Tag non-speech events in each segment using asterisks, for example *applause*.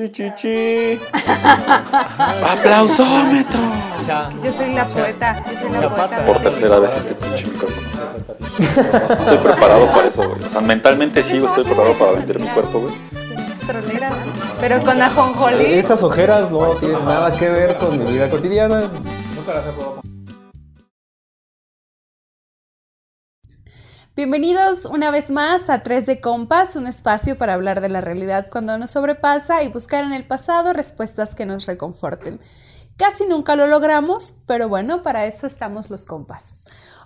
Chichichi. *laughs* ¡Aplausómetro! Yo soy la poeta. Yo soy la poeta. Por tercera vez este pinche micrófono. Estoy preparado para eso, güey. O sea, mentalmente sí, güey, estoy preparado para vender mi cuerpo, güey. Pero con ajonjolí. Estas ojeras no tienen nada que ver con mi vida cotidiana. Bienvenidos una vez más a 3 de Compas, un espacio para hablar de la realidad cuando nos sobrepasa y buscar en el pasado respuestas que nos reconforten. Casi nunca lo logramos, pero bueno, para eso estamos los compas.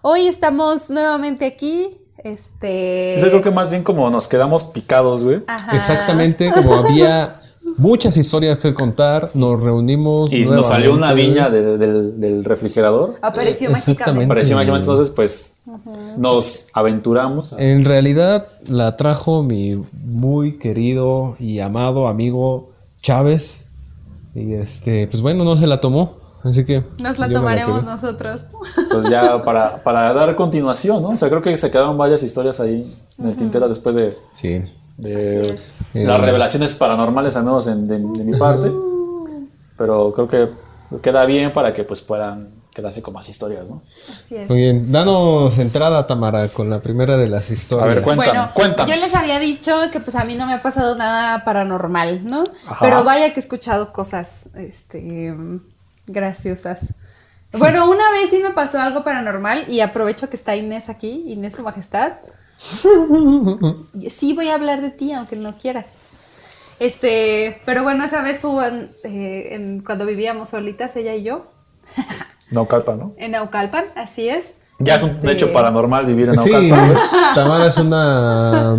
Hoy estamos nuevamente aquí. Este. Yo creo que más bien como nos quedamos picados, güey. Ajá. Exactamente, como había muchas historias que contar, nos reunimos. Y nos salió una viña de- del, del refrigerador. Apareció Exactamente. mágicamente. Parecía mágicamente, entonces pues nos aventuramos. En realidad la trajo mi muy querido y amado amigo Chávez. Y este, pues bueno, no se la tomó. Así que. Nos la tomaremos nosotros. Pues ya para, para dar continuación, ¿no? O sea, creo que se quedaron varias historias ahí en el tintero después de, Sí. De las revelaciones paranormales, al menos en- de, de mi parte. Pero creo que queda bien para que pues puedan quedarse con más historias, ¿no? Así es. Muy bien, danos entrada, Tamara, con la primera de las historias. A ver, cuéntame, Bueno, cuéntanos. yo les había dicho que pues a mí no me ha pasado nada paranormal, ¿no? Ajá. Pero vaya que he escuchado cosas, este, graciosas. Bueno, una vez sí me pasó algo paranormal y aprovecho que está Inés aquí, Inés su majestad. *laughs* Sí voy a hablar de ti, aunque no quieras. Este, pero bueno, esa vez fue en- eh, en- cuando vivíamos solitas, ella y yo, No, calpa, ¿no? en Naucalpan, así es. Ya es un Este, hecho paranormal vivir en Sí, Naucalpan. güey. Tamara es una.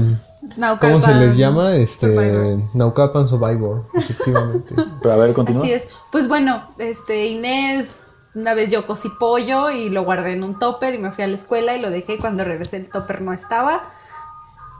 Naucalpan ¿Cómo se les llama? Este. Survivor. Naucalpan Survivor, efectivamente. Pero a ver, continúa. Así es. Pues bueno, este Inés, una vez yo cocí pollo y lo guardé en un topper y me fui a la escuela y lo dejé. Cuando regresé el topper no estaba.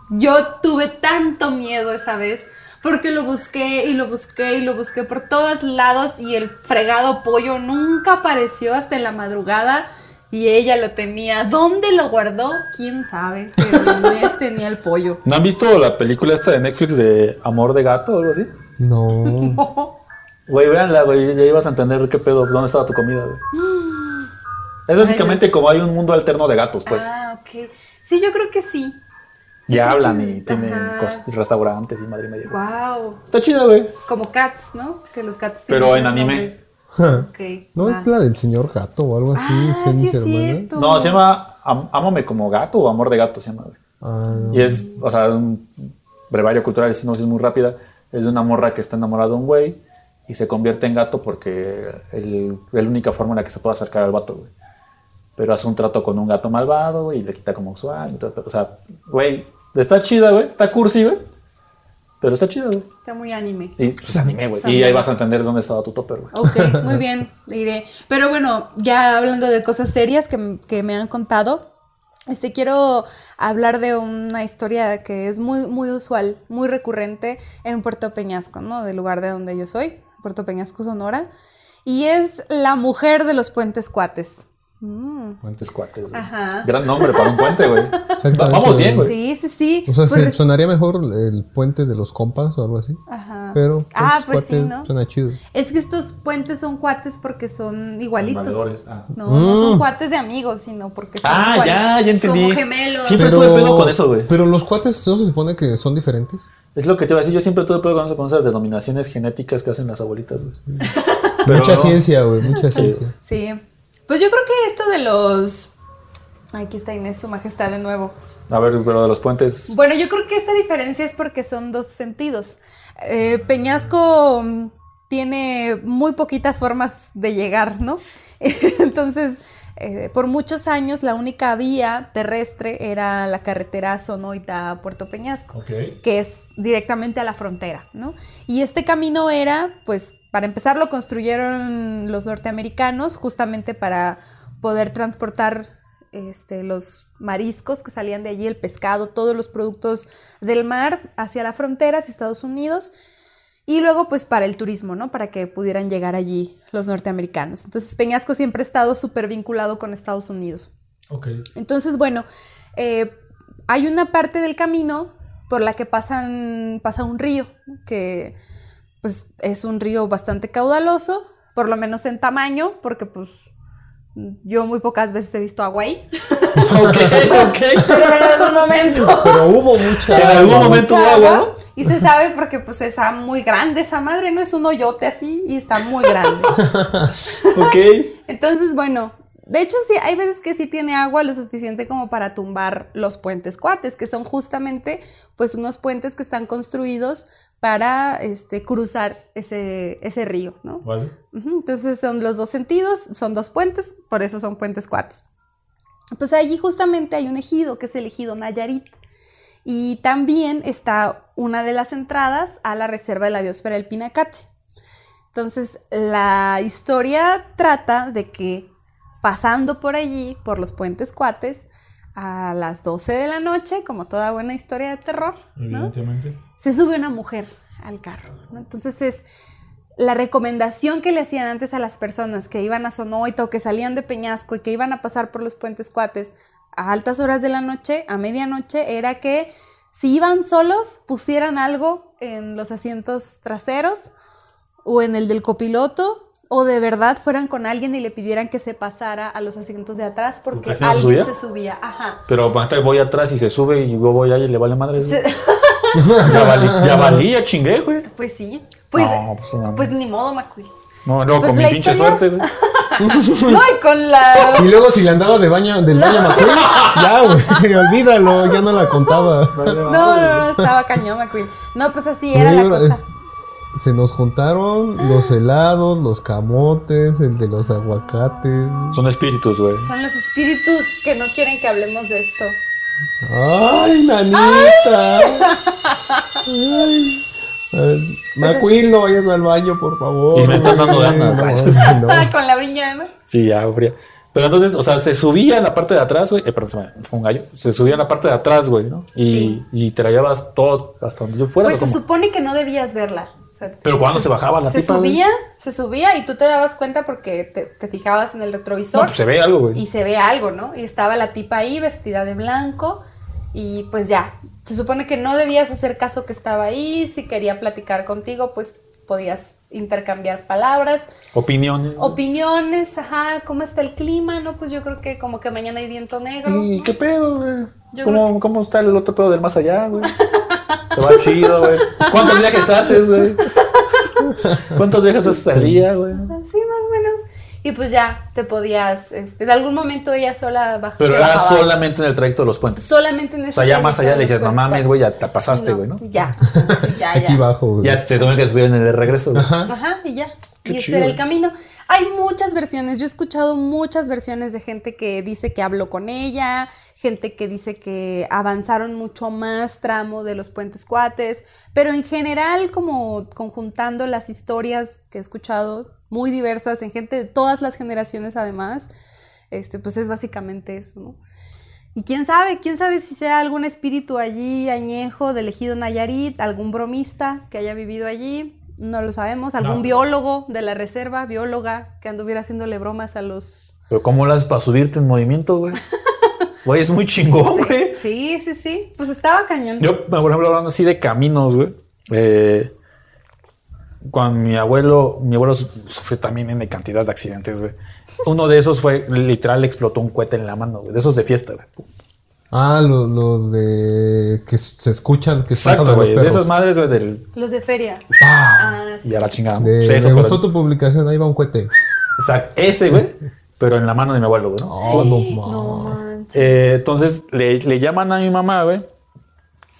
Yo tuve tanto miedo esa vez porque lo busqué y lo busqué y lo busqué por todos lados y el fregado pollo nunca apareció hasta en la madrugada y ella lo tenía. ¿Dónde lo guardó? ¿Quién sabe? Pero Inés tenía el pollo. ¿No han visto la película esta de Netflix de Amor de Gato o algo así? No. *laughs* Güey, véanla, güey, ya ibas a entender qué pedo, dónde estaba tu comida, güey. *gasps* Es básicamente como hay un mundo alterno de gatos, pues. Ah, ok. Sí, yo creo que sí. y creo hablan que- y tienen restaurantes y madre media. Wow. Está chida, güey. Como cats, ¿no? Que los gatos Pero tienen en los anime. nombres. *laughs* Ok. ¿No va. es la del señor gato o algo así? Ah, ¿sí, es cierto. No, se llama Am- Ámame como gato o Amor de gato se llama, güey. Ah, Y es, o sea, un brevario cultural, si no es muy rápida. Es de una morra que está enamorada de un güey y se convierte en gato porque el- es la única forma en la que se puede acercar al vato, güey. Pero hace un trato con un gato malvado y le quita como todo, O sea, güey, está chida, güey. Está cursi, güey. Pero está chida, güey. Está muy anime. Y pues anime, güey. Y ahí vas a entender dónde estaba tu topper, güey. Ok, *laughs* muy bien, diré. Pero bueno, ya hablando de cosas serias que, que me han contado, este quiero hablar de una historia que es muy, muy usual, muy recurrente en Puerto Peñasco, ¿no? Del lugar de donde yo soy, Puerto Peñasco, Sonora. Y es la mujer de los puentes cuates. Mm. Puentes cuates, güey. Ajá. Gran nombre para un puente, güey. Vamos bien, güey. Sí, sí, sí. O sea, se- Pues- sonaría mejor el puente de los compas o algo así. Ajá. Pero. Ah, pues sí, ¿no? Suena chido. Es que estos puentes son cuates porque son igualitos. Ah. No, no son Mm. cuates de amigos, sino porque son Ah, ya, ya entendí. Como gemelos. Siempre tuve pedo con eso, güey. Pero los cuates no se supone que son diferentes. Es lo que te iba a decir. Yo siempre tuve pedo con eso, con esas denominaciones genéticas que hacen las abuelitas, güey. Pero mucha no. ciencia, güey, mucha ciencia. Sí. Pues yo creo que esto de los. Aquí está Inés, su majestad de nuevo. A ver, pero de los puentes. Bueno, yo creo que esta diferencia es porque son dos sentidos. Eh, Peñasco tiene muy poquitas formas de llegar, ¿no? *laughs* Entonces, eh, por muchos años la única vía terrestre era la carretera Sonoita Puerto Peñasco, que es directamente a la frontera, ¿no? Y este camino era, pues, para empezar lo construyeron los norteamericanos justamente para poder transportar este, los mariscos que salían de allí, el pescado, todos los productos del mar hacia la frontera, hacia Estados Unidos. Y luego, pues, para el turismo, ¿no? Para que pudieran llegar allí los norteamericanos. Entonces, Peñasco siempre ha estado súper vinculado con Estados Unidos. Ok. Entonces, bueno, eh, hay una parte del camino por la que pasan, pasa un río, que pues es un río bastante caudaloso, por lo menos en tamaño, porque pues yo muy pocas veces he visto agua ahí. ok, ok. *laughs* Pero en algún momento. Pero hubo mucha. En algún momento hubo agua. Y se sabe porque pues está muy grande esa madre, no es un hoyote así y está muy grande. *laughs* Ok. Entonces, bueno, de hecho sí, hay veces que sí tiene agua lo suficiente como para tumbar los puentes cuates, que son justamente pues unos puentes que están construidos para este, cruzar ese, ese río, ¿no? Vale. Entonces son los dos sentidos, son dos puentes, por eso son puentes cuates. Pues allí justamente hay un ejido, que es el ejido Nayarit. Y también está una de las entradas a la reserva de la biosfera del Pinacate. Entonces, la historia trata de que pasando por allí, por los puentes cuates, a las 12 de la noche, como toda buena historia de terror, se sube una mujer al carro. ¿no? Entonces es la recomendación que le hacían antes a las personas que iban a Sonoita o que salían de Peñasco y que iban a pasar por los puentes cuates a altas horas de la noche, a medianoche, era que si iban solos, pusieran algo en los asientos traseros o en el del copiloto. O de verdad fueran con alguien y le pidieran que se pasara a los asientos de atrás porque ¿Porque se alguien subía? se subía. Ajá. Pero ahorita voy atrás y se sube y yo voy allá y le vale madre. Ya *laughs* valí, ya valí, ya chingué, güey. Pues sí. Pues, No, pues, no. pues ni modo, McQueen. No, luego Pues con mi pinche historia- suerte, güey. *laughs* No, y con la. Y luego si le andaba de baño, del baño McQueen, *laughs* ya, güey, olvídalo, ya no la contaba. No, no, no, estaba cañón, McQueen. No, pues así era la cosa. eh, Se nos juntaron los helados, los camotes, el de los aguacates. Son espíritus, güey. Son los espíritus que no quieren que hablemos de esto. ¡Ay, nanita! Ay. Ay, McQueen, no vayas al baño, por favor. Y me están dando ganas. No, *laughs* no. Con la viña, ¿no? Sí, ya, fría. Pero entonces, o sea, se subía en la parte de atrás, güey. Eh, perdón, se me fue un gallo. Se subía en la parte de atrás, güey, ¿no? Y, y te la llevabas todo hasta donde yo fuera. Pues ¿o se supone que no debías verla. O sea, Pero cuando se bajaba la se tipa, güey? subía, se subía y tú te dabas cuenta porque te, te fijabas en el No, retrovisor pues se ve algo, güey. y se ve algo, ¿no? Y estaba la tipa ahí vestida de blanco y pues ya, se supone que no debías hacer caso que estaba ahí, si quería platicar contigo, pues podías intercambiar palabras, Opiniones. opiniones, ajá, ¿cómo está el clima? No, pues yo creo que como que mañana hay viento negro. ¿Y qué pedo, güey? ¿Cómo, ¿Cómo está el otro pedo del más allá, güey? *laughs* Te va chido, güey. ¿Cuántos viajes haces, güey? *laughs* ¿Cuántos viajes haces al día, güey? Sí, más o menos. Y pues ya te podías, este, de algún momento ella sola bajó. Pero era bajaba. solamente en el trayecto de los puentes. Solamente en O ese sea, ya más allá de le dices, no mames, cuates". güey, ya te pasaste, güey, ¿no? Ya, *laughs* sí, ya, Aquí ya. bajo, güey. Ya te tuvieron que subir en el regreso, güey. Ajá, y ya. Qué y ese chido. era el camino. Hay muchas versiones. Yo he escuchado muchas versiones de gente que dice que habló con ella, gente que dice que avanzaron mucho más tramo de los puentes cuates, pero en general, como conjuntando las historias que he escuchado, muy diversas, en gente de todas las generaciones además, este, pues es básicamente eso, ¿no? Y quién sabe, quién sabe si sea algún espíritu allí añejo del ejido Nayarit, algún bromista que haya vivido allí, no lo sabemos, algún No. biólogo de la reserva, bióloga que anduviera haciéndole bromas a los... Pero ¿cómo lo haces para subirte en movimiento, güey? *laughs* Güey, es muy chingón, güey. Sí, sí, sí, pues estaba cañón. Yo, por ejemplo, hablando así de caminos, güey. eh, cuando mi abuelo, mi abuelo su- sufrió también en cantidad de accidentes, güey. Uno de esos fue, literal, le explotó un cohete en la mano, güey. De esos de fiesta, güey. Ah, los lo de que se escuchan, que Exacto, los güey. De esas madres, güey, del... Los de feria. ¡Pah! Ah, sí. Y a la chingada. De- Pues eso, me gustó tu publicación, ahí va un cohete. Exacto, ese, güey. Pero en la mano de mi abuelo, güey. ¿no? Oh, no, No ma. manches. Eh, entonces le, le llaman a mi mamá, güey,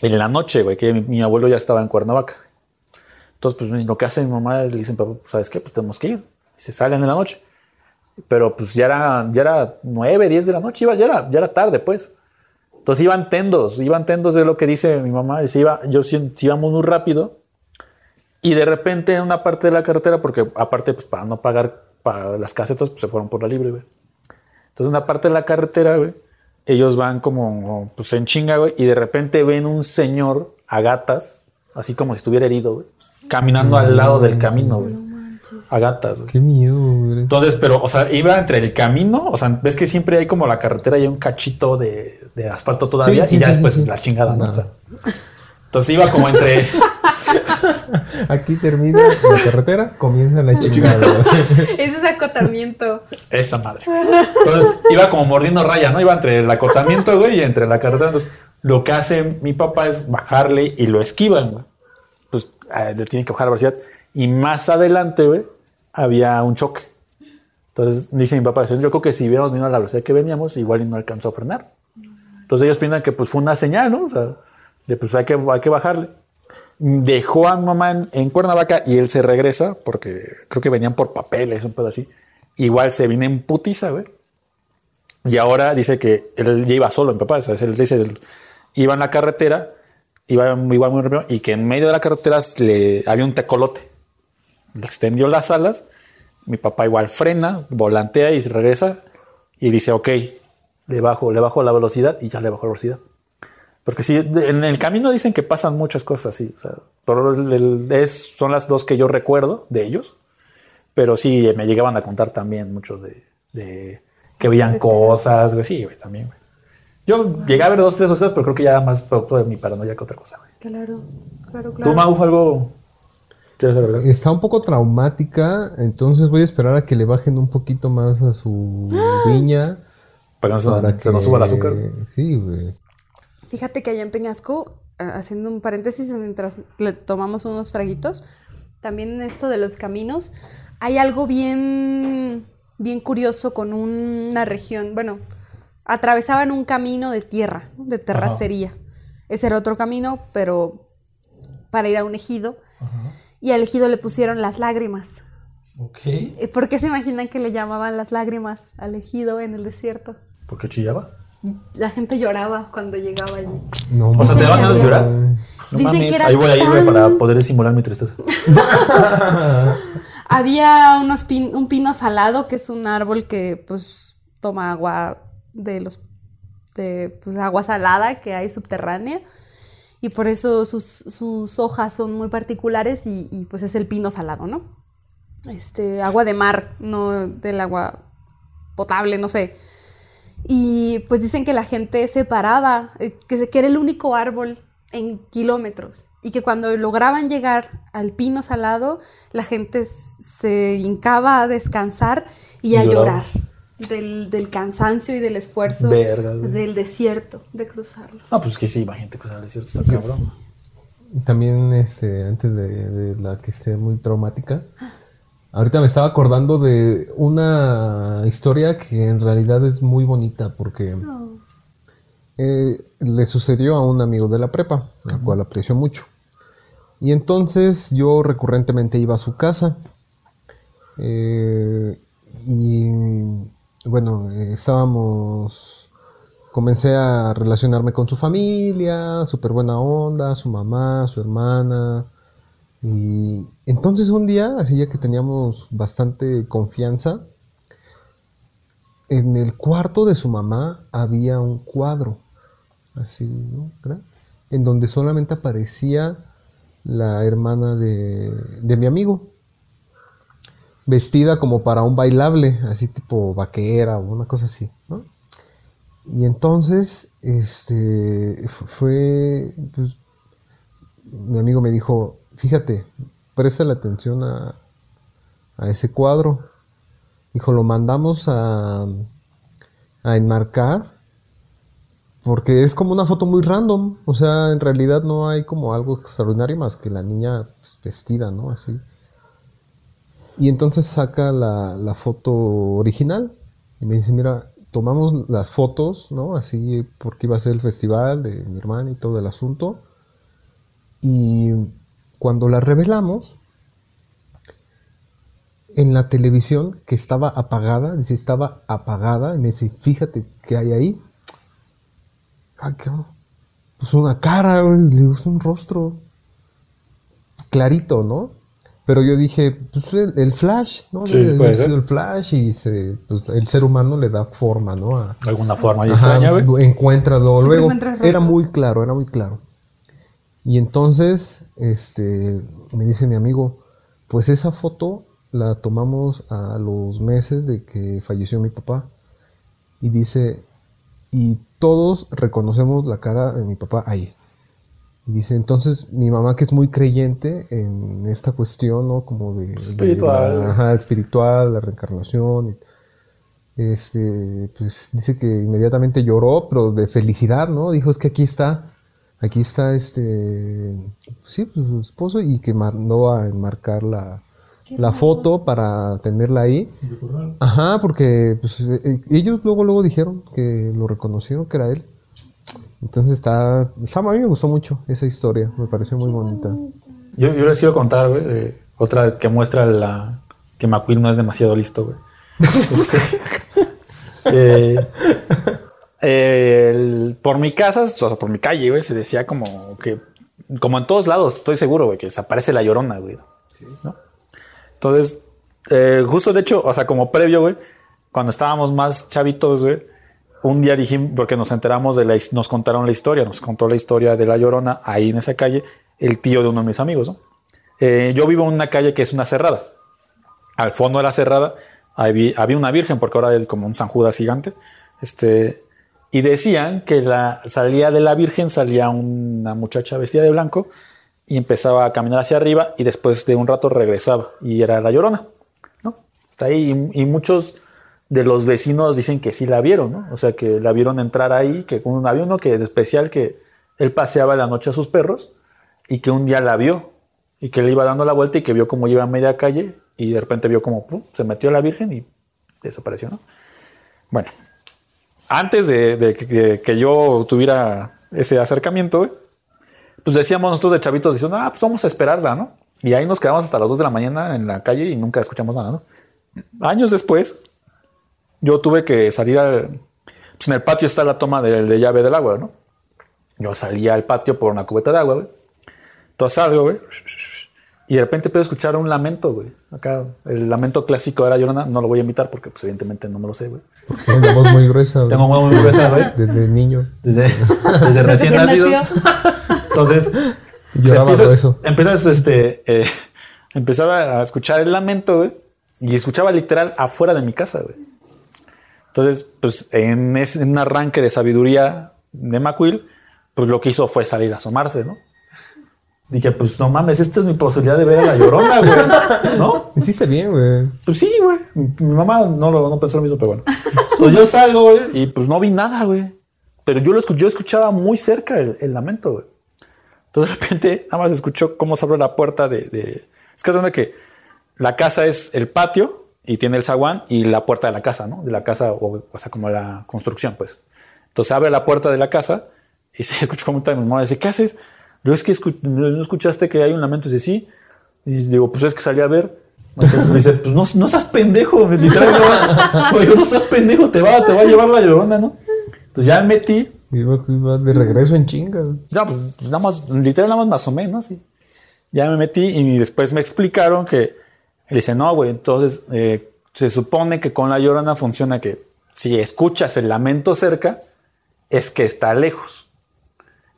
en la noche, güey, que mi, mi abuelo ya estaba en Cuernavaca. Entonces, pues lo que hace mi mamá es le dicen, "Papá, ¿sabes qué? Pues tenemos que ir. Y se salen en la noche. Pero pues ya era, ya era 9, 10 de la noche, iba, ya, era, ya era tarde, pues. Entonces iban tendos, iban tendos de lo que dice mi mamá. Se iba, yo sí íbamos muy rápido. Y de repente en una parte de la carretera, porque aparte, pues para no pagar las casetas, pues se fueron por la libre, güey. Entonces, una parte de la carretera, güey, ellos van como, pues en chinga, güey, y de repente ven un señor a gatas, así como si estuviera herido, güey, caminando al lado del camino, güey. A gatas, güey. Qué miedo, güey. Entonces, pero, o sea, iba entre el camino, o sea, ves que siempre hay como la carretera y un cachito de, de asfalto todavía, Sí, sí, y ya sí, después sí, sí. la chingada, ¿no? No. O sea, entonces iba como entre. *laughs* Aquí termina la carretera, comienza la chingada. *laughs* Eso es acotamiento. Esa madre. Entonces iba como mordiendo raya, ¿no? Iba entre el acotamiento, güey, y entre la carretera. Entonces lo que hace mi papá es bajarle y lo esquivan, güey. Pues eh, le tienen que bajar la velocidad. Y más adelante, güey, había un choque. Entonces dice mi papá, yo creo que si hubiéramos venido a la velocidad que veníamos, igual no alcanzó a frenar. Entonces ellos piensan que pues fue una señal, ¿no? O sea, de pues hay que, hay que bajarle. Dejó a mi mamá en, en Cuernavaca y él se regresa porque creo que venían por papeles, un pedo así. Igual se viene en putiza, güey. Y ahora dice que él ya iba solo, mi papá. O sea, él dice, él iba en la carretera, iba igual muy rápido, y que en medio de la carretera le, había un tecolote. Le extendió las alas. Mi papá igual frena, volantea y se regresa y dice, ok, le bajo, le bajo la velocidad y ya le bajo la velocidad. Porque de- en el camino dicen que pasan muchas cosas así. O sea, pero el- el- es, son las dos que yo recuerdo de ellos. Pero sí, me llegaban a contar también muchos de, de que veían cosas, güey. Sí, güey, también, güey. Yo llegué a ver dos, tres cosas, pero creo que ya era más producto de mi paranoia que otra cosa, güey. Claro, claro, ¿Tú, claro. Mau, algo quieres agregar? Está un poco traumática, entonces voy a esperar a que le bajen un poquito más a su viña. Para que no se, Para se nos suba el azúcar. Sí, güey. Fíjate que allá en Peñasco, ah, haciendo un paréntesis mientras le tomamos unos traguitos, también en esto de los caminos, hay algo bien, bien curioso con una región, bueno, atravesaban un camino de tierra, ¿no? de terracería. Ese era otro camino, pero para ir a un ejido. Y al ejido le pusieron las lágrimas. Ok. Eh, ¿Por qué se imaginan que le llamaban las lágrimas al ejido en el desierto? ¿Por qué chillaba? La gente lloraba cuando llegaba allí. No, O sea, ¿te daban ganas de llorar? No Dicen mames, que era ahí voy a ir, tan- para poder simular mi tristeza. *laughs* Había unos pin- un pino salado, que es un árbol que pues toma agua de los de pues agua salada que hay subterránea. Y por eso sus, sus hojas son muy particulares y, y, pues es el pino salado, ¿no? Este, agua de mar, no del agua potable, no sé. Y pues dicen que la gente se paraba, eh, que, que era el único árbol en kilómetros y que cuando lograban llegar al pino salado, la gente se hincaba a descansar y a llorar del, del cansancio y del esfuerzo Verga, del desierto de cruzarlo. No, pues que sí, imagínate cruzar el desierto, está cabrón. También, este, antes de, de la que esté muy traumática, ahorita me estaba acordando de una historia que en realidad es muy bonita porque eh, le sucedió a un amigo de la prepa, al cual aprecio mucho. Y entonces yo recurrentemente iba a su casa. eh, y bueno, estábamos comencé a relacionarme con su familia, súper buena onda, su mamá, su hermana. Y entonces un día, así ya que teníamos bastante confianza, en el cuarto de su mamá había un cuadro, así, ¿no? En donde solamente aparecía la hermana de, de mi amigo, vestida como para un bailable, así tipo vaquera o una cosa así, ¿no? Y entonces, este, fue, pues, mi amigo me dijo, fíjate, presta la atención a, a ese cuadro. Dijo, lo mandamos a, a enmarcar porque es como una foto muy random. O sea, en realidad no hay como algo extraordinario más que la niña pues, vestida, ¿no? Así. Y entonces saca la, foto original y me dice, mira, tomamos las fotos, ¿no? Así porque iba a ser el festival de mi hermana y todo el asunto. Y cuando la revelamos, en la televisión que estaba apagada, dice, estaba apagada, y me dice, fíjate qué hay ahí. Ah, ¿qué? Pues una cara, un rostro clarito, ¿no? Pero yo dije, pues el, el flash, ¿no? Sí, Debe de puede haber ser. sido el flash y se, pues, el ser humano le da forma, ¿no? A, De alguna forma extraña, güey. encuentra luego. Era muy claro, era muy claro. Y entonces, este, me dice mi amigo, pues esa foto la tomamos a los meses de que falleció mi papá. Y dice, y todos reconocemos la cara de mi papá ahí. Dice, entonces mi mamá que es muy creyente en esta cuestión, ¿no? Como de... de Espiritual. la- ajá, espiritual, la reencarnación. Este, pues dice que inmediatamente lloró, pero de felicidad, ¿no? Dijo, es que aquí está, aquí está este, sí, pues, su esposo y que mandó a enmarcar la, la foto para tenerla ahí. Ajá, porque pues, eh, eh, ellos luego, luego dijeron que lo reconocieron que era él. Entonces está, está- a mí me gustó mucho esa historia, me pareció muy bonita. Yo, yo les quiero contar, güey, otra que muestra la, que McQueen no es demasiado listo, güey. *laughs* Este, eh, eh, el- por mi casa, o sea, por mi calle, güey, se decía como que, como en todos lados, estoy seguro, güey, que desaparece la llorona, güey. ¿no? Entonces, eh, justo de hecho, o sea, como previo, güey, cuando estábamos más chavitos, güey, un día dijimos, porque nos enteramos de la, nos contaron la historia, nos contó la historia de la llorona ahí en esa calle, el tío de uno de mis amigos. Eh, yo vivo en una calle que es una cerrada. Al fondo de la cerrada había, había una virgen, porque ahora es como un San Judas gigante. Este, y decían que la, salía de la virgen, salía una muchacha vestida de blanco y empezaba a caminar hacia arriba y después de un rato regresaba y era la llorona, ¿no? Está ahí y muchos de los vecinos dicen que sí la vieron, ¿no? O sea, que la vieron entrar ahí, que un, había uno que de especial que él paseaba la noche a sus perros y que un día la vio y que le iba dando la vuelta y que vio cómo iba a media calle y de repente vio como ¡pum! se metió la Virgen y desapareció, ¿no? Bueno, antes de, que- yo tuviera ese acercamiento, pues decíamos nosotros de chavitos diciendo, ah, pues vamos a esperarla, ¿no? Y ahí nos quedamos hasta las 2 de la mañana en la calle y nunca escuchamos nada, ¿no? Años después, yo tuve que salir al... Pues en el patio está la toma de, de llave del agua, ¿no? Yo salía al patio por una cubeta de agua, güey. Entonces salgo, güey. Y de repente puedo escuchar un lamento, güey. Acá, el lamento clásico de la llorona, no lo voy a imitar porque, pues, evidentemente no me lo sé, güey. Tiene la voz muy gruesa. güey. Tengo muy gruesa, güey. Desde niño. Desde, desde recién nacido. nació. Entonces, Lloraba empiezas, por eso. empiezas, este, eh, empezaba a escuchar el lamento, güey, y escuchaba literal afuera de mi casa, güey. Entonces, pues, en, ese, en un arranque de sabiduría de McQuill, pues lo que hizo fue salir a asomarse, ¿no? Dije, pues no mames, esta es mi posibilidad de ver a la llorona, güey. ¿No? Hiciste bien, güey. Pues sí, güey. Mi mamá no, lo, no pensó lo mismo, pero bueno. Entonces yo salgo, güey, y pues no vi nada, güey. Pero yo lo escu- yo escuchaba muy cerca el, el lamento, güey. Entonces de repente nada más escuchó cómo se abrió la puerta de... de- Es que es donde que la casa es el patio y tiene el zaguán y la puerta de la casa, ¿no? De la casa, o, o sea, como la construcción, pues. Entonces abre la puerta de la casa y *laughs* se escucha como mi mamá dice, ¿qué haces? Yo es que escu- no escuchaste que hay un lamento. Dice, sí. Y digo, pues es que salí a ver. Me dice, pues no, no seas pendejo, me literal, no, no seas pendejo, te va, te va a llevar la llorona, ¿no? Entonces ya me metí, de regreso en chinga. ya, pues nada más, literal, nada más más o menos, sí. Ya me metí y después me explicaron que, le dice, no, güey, entonces eh, se supone que con la llorona funciona que si escuchas el lamento cerca, es que está lejos.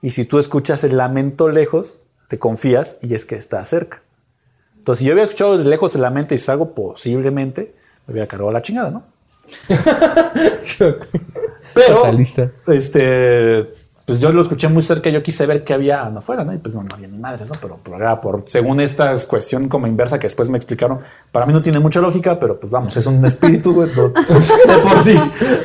Y si tú escuchas el lamento lejos, te confías y es que está cerca. Entonces, si yo había escuchado desde lejos el lamento y salgo, posiblemente me hubiera cargado la chingada, ¿no? *laughs* Pero, Fatalista. este, pues yo lo escuché muy cerca, yo quise ver qué había afuera, ¿no? Y pues no, no había ni madres, ¿no? Pero, pero era por, según esta cuestión como inversa que después me explicaron, para mí no tiene mucha lógica, pero pues vamos, es un espíritu, güey. De por sí,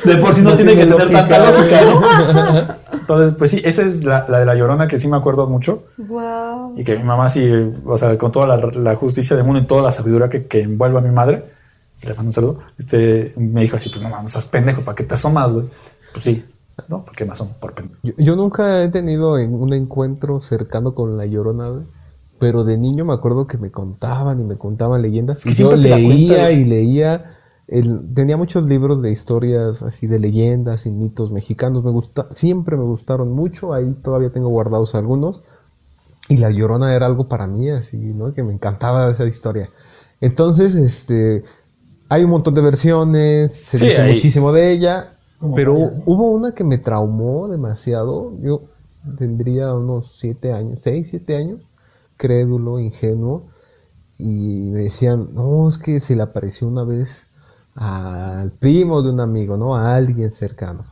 de por sí no, No tiene que tener tanta lógica, ¿no? Entonces, pues sí, esa es la, la de la llorona que sí me acuerdo mucho. Wow. Y que mi mamá sí, o sea, con toda la, la justicia del mundo y toda la sabiduría que, que envuelve a mi madre, le mando un saludo, este, me dijo así, pues no mames, estás pendejo, ¿para qué te asomas, güey? Pues sí, ¿no? Porque me asomo por. Yo, yo nunca he tenido en- un encuentro cercano con la llorona. Pero de niño me acuerdo que me contaban y me contaban leyendas. y yo leía y leía. el- tenía muchos libros de historias así de leyendas y mitos mexicanos. Me gusta, siempre me gustaron mucho. Ahí todavía tengo guardados algunos. Y la llorona era algo para mí, así, ¿no? Que me encantaba esa historia. Entonces, este. Hay un montón de versiones, se Sí, dice muchísimo de ella. Pero hubo una que me traumó demasiado. Yo tendría unos siete años, seis, siete años, crédulo, ingenuo. Y me decían, no, es que se le apareció una vez al primo de un amigo, ¿no? A alguien cercano.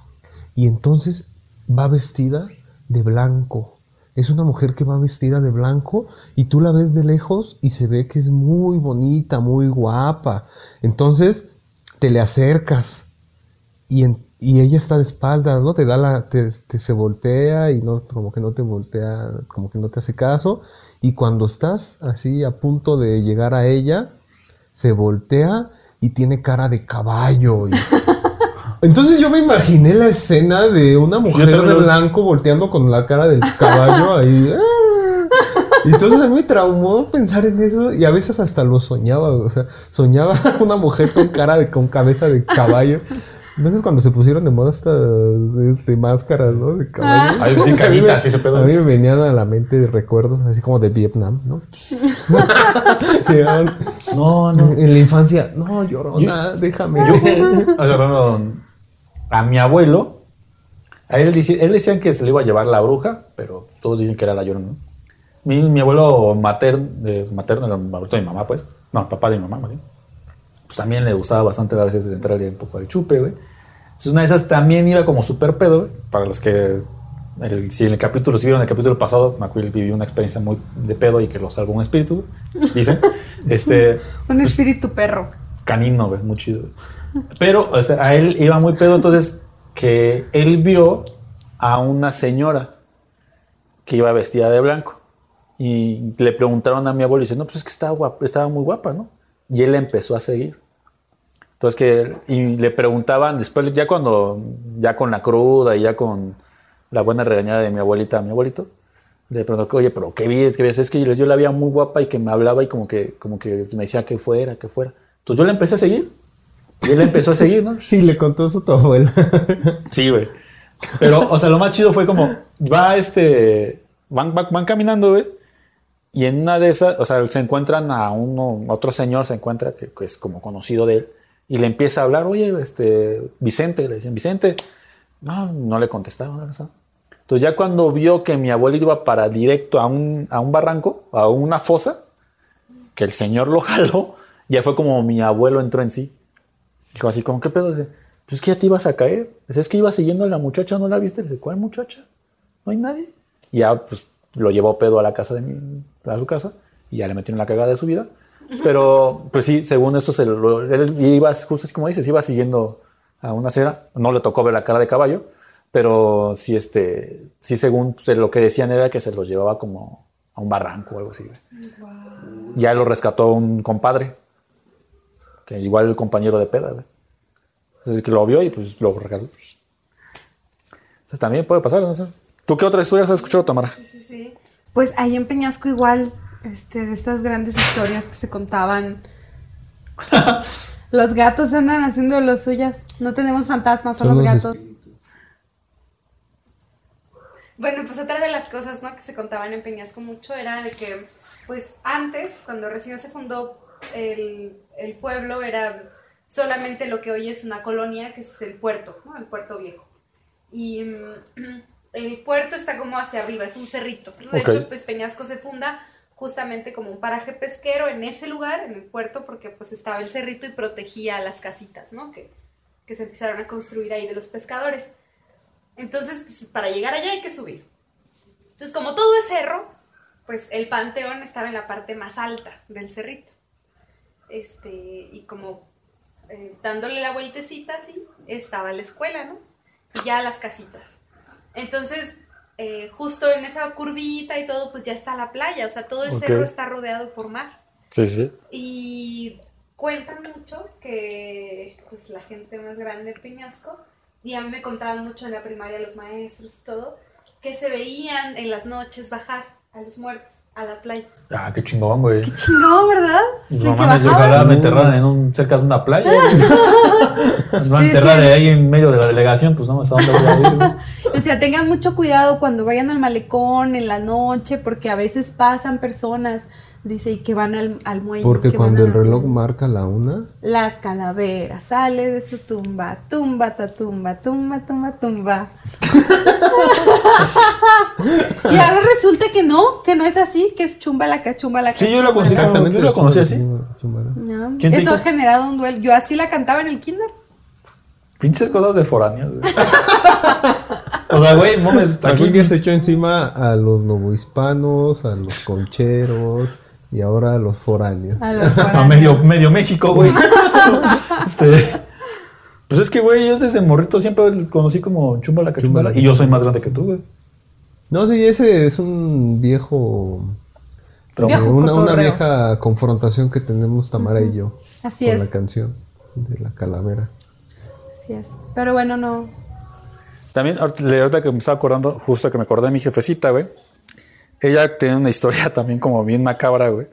Y entonces va vestida de blanco. es una mujer que va vestida de blanco y tú la ves de lejos y se ve que es muy bonita, muy guapa. Entonces te le acercas y, en- y ella está de espaldas, ¿no? Te da la, te, te se voltea y no, como que no te voltea, como que no te hace caso. Y cuando estás así a punto de llegar a ella, se voltea y tiene cara de caballo. y- *laughs* Entonces yo me imaginé la escena de una mujer de blanco volteando con la cara del caballo ahí. *laughs* Entonces a mí me traumó pensar en eso y a veces hasta lo soñaba. O sea, soñaba *laughs* una mujer con cara de, con cabeza de caballo. Entonces cuando se pusieron de moda estas este, máscaras, ¿no? De caballo. Ay, sí, *laughs* a mí me- canitas, sí, ese pedo. A mí me venían a la mente recuerdos así como de Vietnam, ¿no? *laughs* Llegaban No, no. en la infancia, no, llorona, déjame. Yo, o sea, por ejemplo, a mi abuelo, a él, dice- él decían que se le iba a llevar la bruja, pero todos dicen que era la llorona. ¿no? Mi, mi abuelo materno, materno, el abuelo de mi mamá, pues, no, papá de mi mamá, más bien, pues también le gustaba bastante a veces entrarle un poco al chupe, güey. Entonces una de esas también iba como súper pedo, güey. Para los que, el- si en el capítulo, si vieron el capítulo pasado, Macuil vivió una experiencia muy de pedo y que lo salvó un espíritu, güey, dicen. *laughs* este, Un espíritu perro. canino, güey, muy chido. güey. Pero o sea, a él iba muy pedo, entonces que él vio a una señora que iba vestida de blanco y le preguntaron a mi abuelo y dice, no, pues es que estaba, guapa, estaba muy guapa, ¿no? Y él empezó a seguir. Entonces que y le preguntaban después ya cuando ya con la cruda y ya con la buena regañada de mi abuelita mi abuelito le preguntó oye pero qué ves qué ves es que yo la veía muy guapa y que me hablaba y como que como que me decía que fuera que fuera entonces yo la empecé a seguir y él empezó a seguir no *laughs* Y le contó eso a tu abuela. *laughs* Sí, güey. Pero, o sea, lo más chido fue como, va este, van, van, van caminando, güey. Y en una de esas, o sea, se encuentran a uno, otro señor se encuentra que, que es como conocido de él. Y le empieza a hablar, oye, este, Vicente, le dicen, Vicente. No, no le contestaba, no. Entonces ya cuando vio que mi abuelo iba para directo a un, a un barranco, a una fosa, que el señor lo *laughs* jaló, ya fue como mi abuelo entró en sí. Dijo así, como, ¿qué pedo? Dice, pues es que ya te ibas a caer. Dice, es que iba siguiendo a la muchacha, ¿no la viste? Dice, ¿cuál muchacha? No hay nadie. Y ya, pues, lo llevó pedo a la casa de mi, a su casa, y ya le metieron la cagada de su vida. Pero, pues sí, según esto, se lo, él iba, justo así como dices, iba siguiendo a una cera. No le tocó ver la cara de caballo, pero sí, este, sí, según se- lo que decían era que se los llevaba como a un barranco o algo así. güey. Ya lo rescató un compadre, que igual el compañero de peda, güey. Entonces, que lo vio y pues lo regaló. Entonces también puede pasar, no. ¿Tú qué otra historia has escuchado, Tamara? Pues ahí en Peñasco igual, este, de estas grandes historias que se contaban. *laughs* los gatos andan haciendo los suyas. No tenemos fantasmas, son, Son los los gatos. Bueno, pues otra de las cosas, ¿no? Que se contaban en Peñasco mucho era de que, pues antes, cuando recién se fundó el, el pueblo, era solamente lo que hoy es una colonia, que es el puerto, ¿no? El puerto viejo. Y mm, *clears throat* el puerto está como hacia arriba, es un cerrito. De hecho, pues Peñasco se funda justamente como un paraje pesquero en ese lugar, en el puerto, porque pues estaba el cerrito y protegía las casitas, ¿no? Que, que se empezaron a construir ahí de los pescadores. Entonces, pues, para llegar allá hay que subir. Entonces, como todo es cerro, pues el panteón estaba en la parte más alta del cerrito. Este, y como eh, dándole la vueltecita así, estaba la escuela, ¿no? Y ya las casitas. Entonces, eh, justo en esa curvita y todo, pues ya está la playa. O sea, todo el cerro está rodeado por mar. Sí, sí. Y cuentan mucho que pues la gente más grande de Peñasco, y a mí me contaban mucho en la primaria los maestros y todo, que se veían en las noches bajar a los muertos a la playa. Ah, qué chingón, güey. Chingón, ¿verdad? No ¿De que mames, ojalá me enterraran en un, cerca de una playa. güey. *laughs* Me van a enterrar Decían- ahí en medio de la delegación, pues no, ¿a dónde voy a ir? güey? *laughs* O sea, tengan mucho cuidado cuando vayan al malecón en la noche, porque a veces pasan personas, dice, y que van al, al muelle. Porque cuando el reloj marca la una, La calavera sale de su tumba, tumba, ta tumba, tumba, tumba, tumba. *laughs* y ahora resulta que no, que no es así, que es chumba la cachumba la Sí, yo lo conocí. exactamente. yo lo conocí así. Chumara. No, ¿Quién te Eso ha generado un duelo. Yo así la cantaba en el kinder. Pinches cosas de foráneos. *laughs* O sea, güey, mames, aquí se echó encima a los novohispanos, a los concheros y ahora a los foráneos. A los *laughs* a foráneos. medio, medio México, güey. *laughs* Este, pues es que, güey, yo desde morrito siempre conocí como Chumbala Cachumbala. Chumbala. Y yo soy más grande que tú, güey. No, sí, ese es un viejo. Viejo una, una vieja confrontación que tenemos Tamara y yo Así con es. la canción de la calavera. Así es. Pero bueno, no. También, ahorita que me estaba acordando, justo que me acordé de mi jefecita, güey. Ella tiene una historia *laughs* también como bien macabra, güey.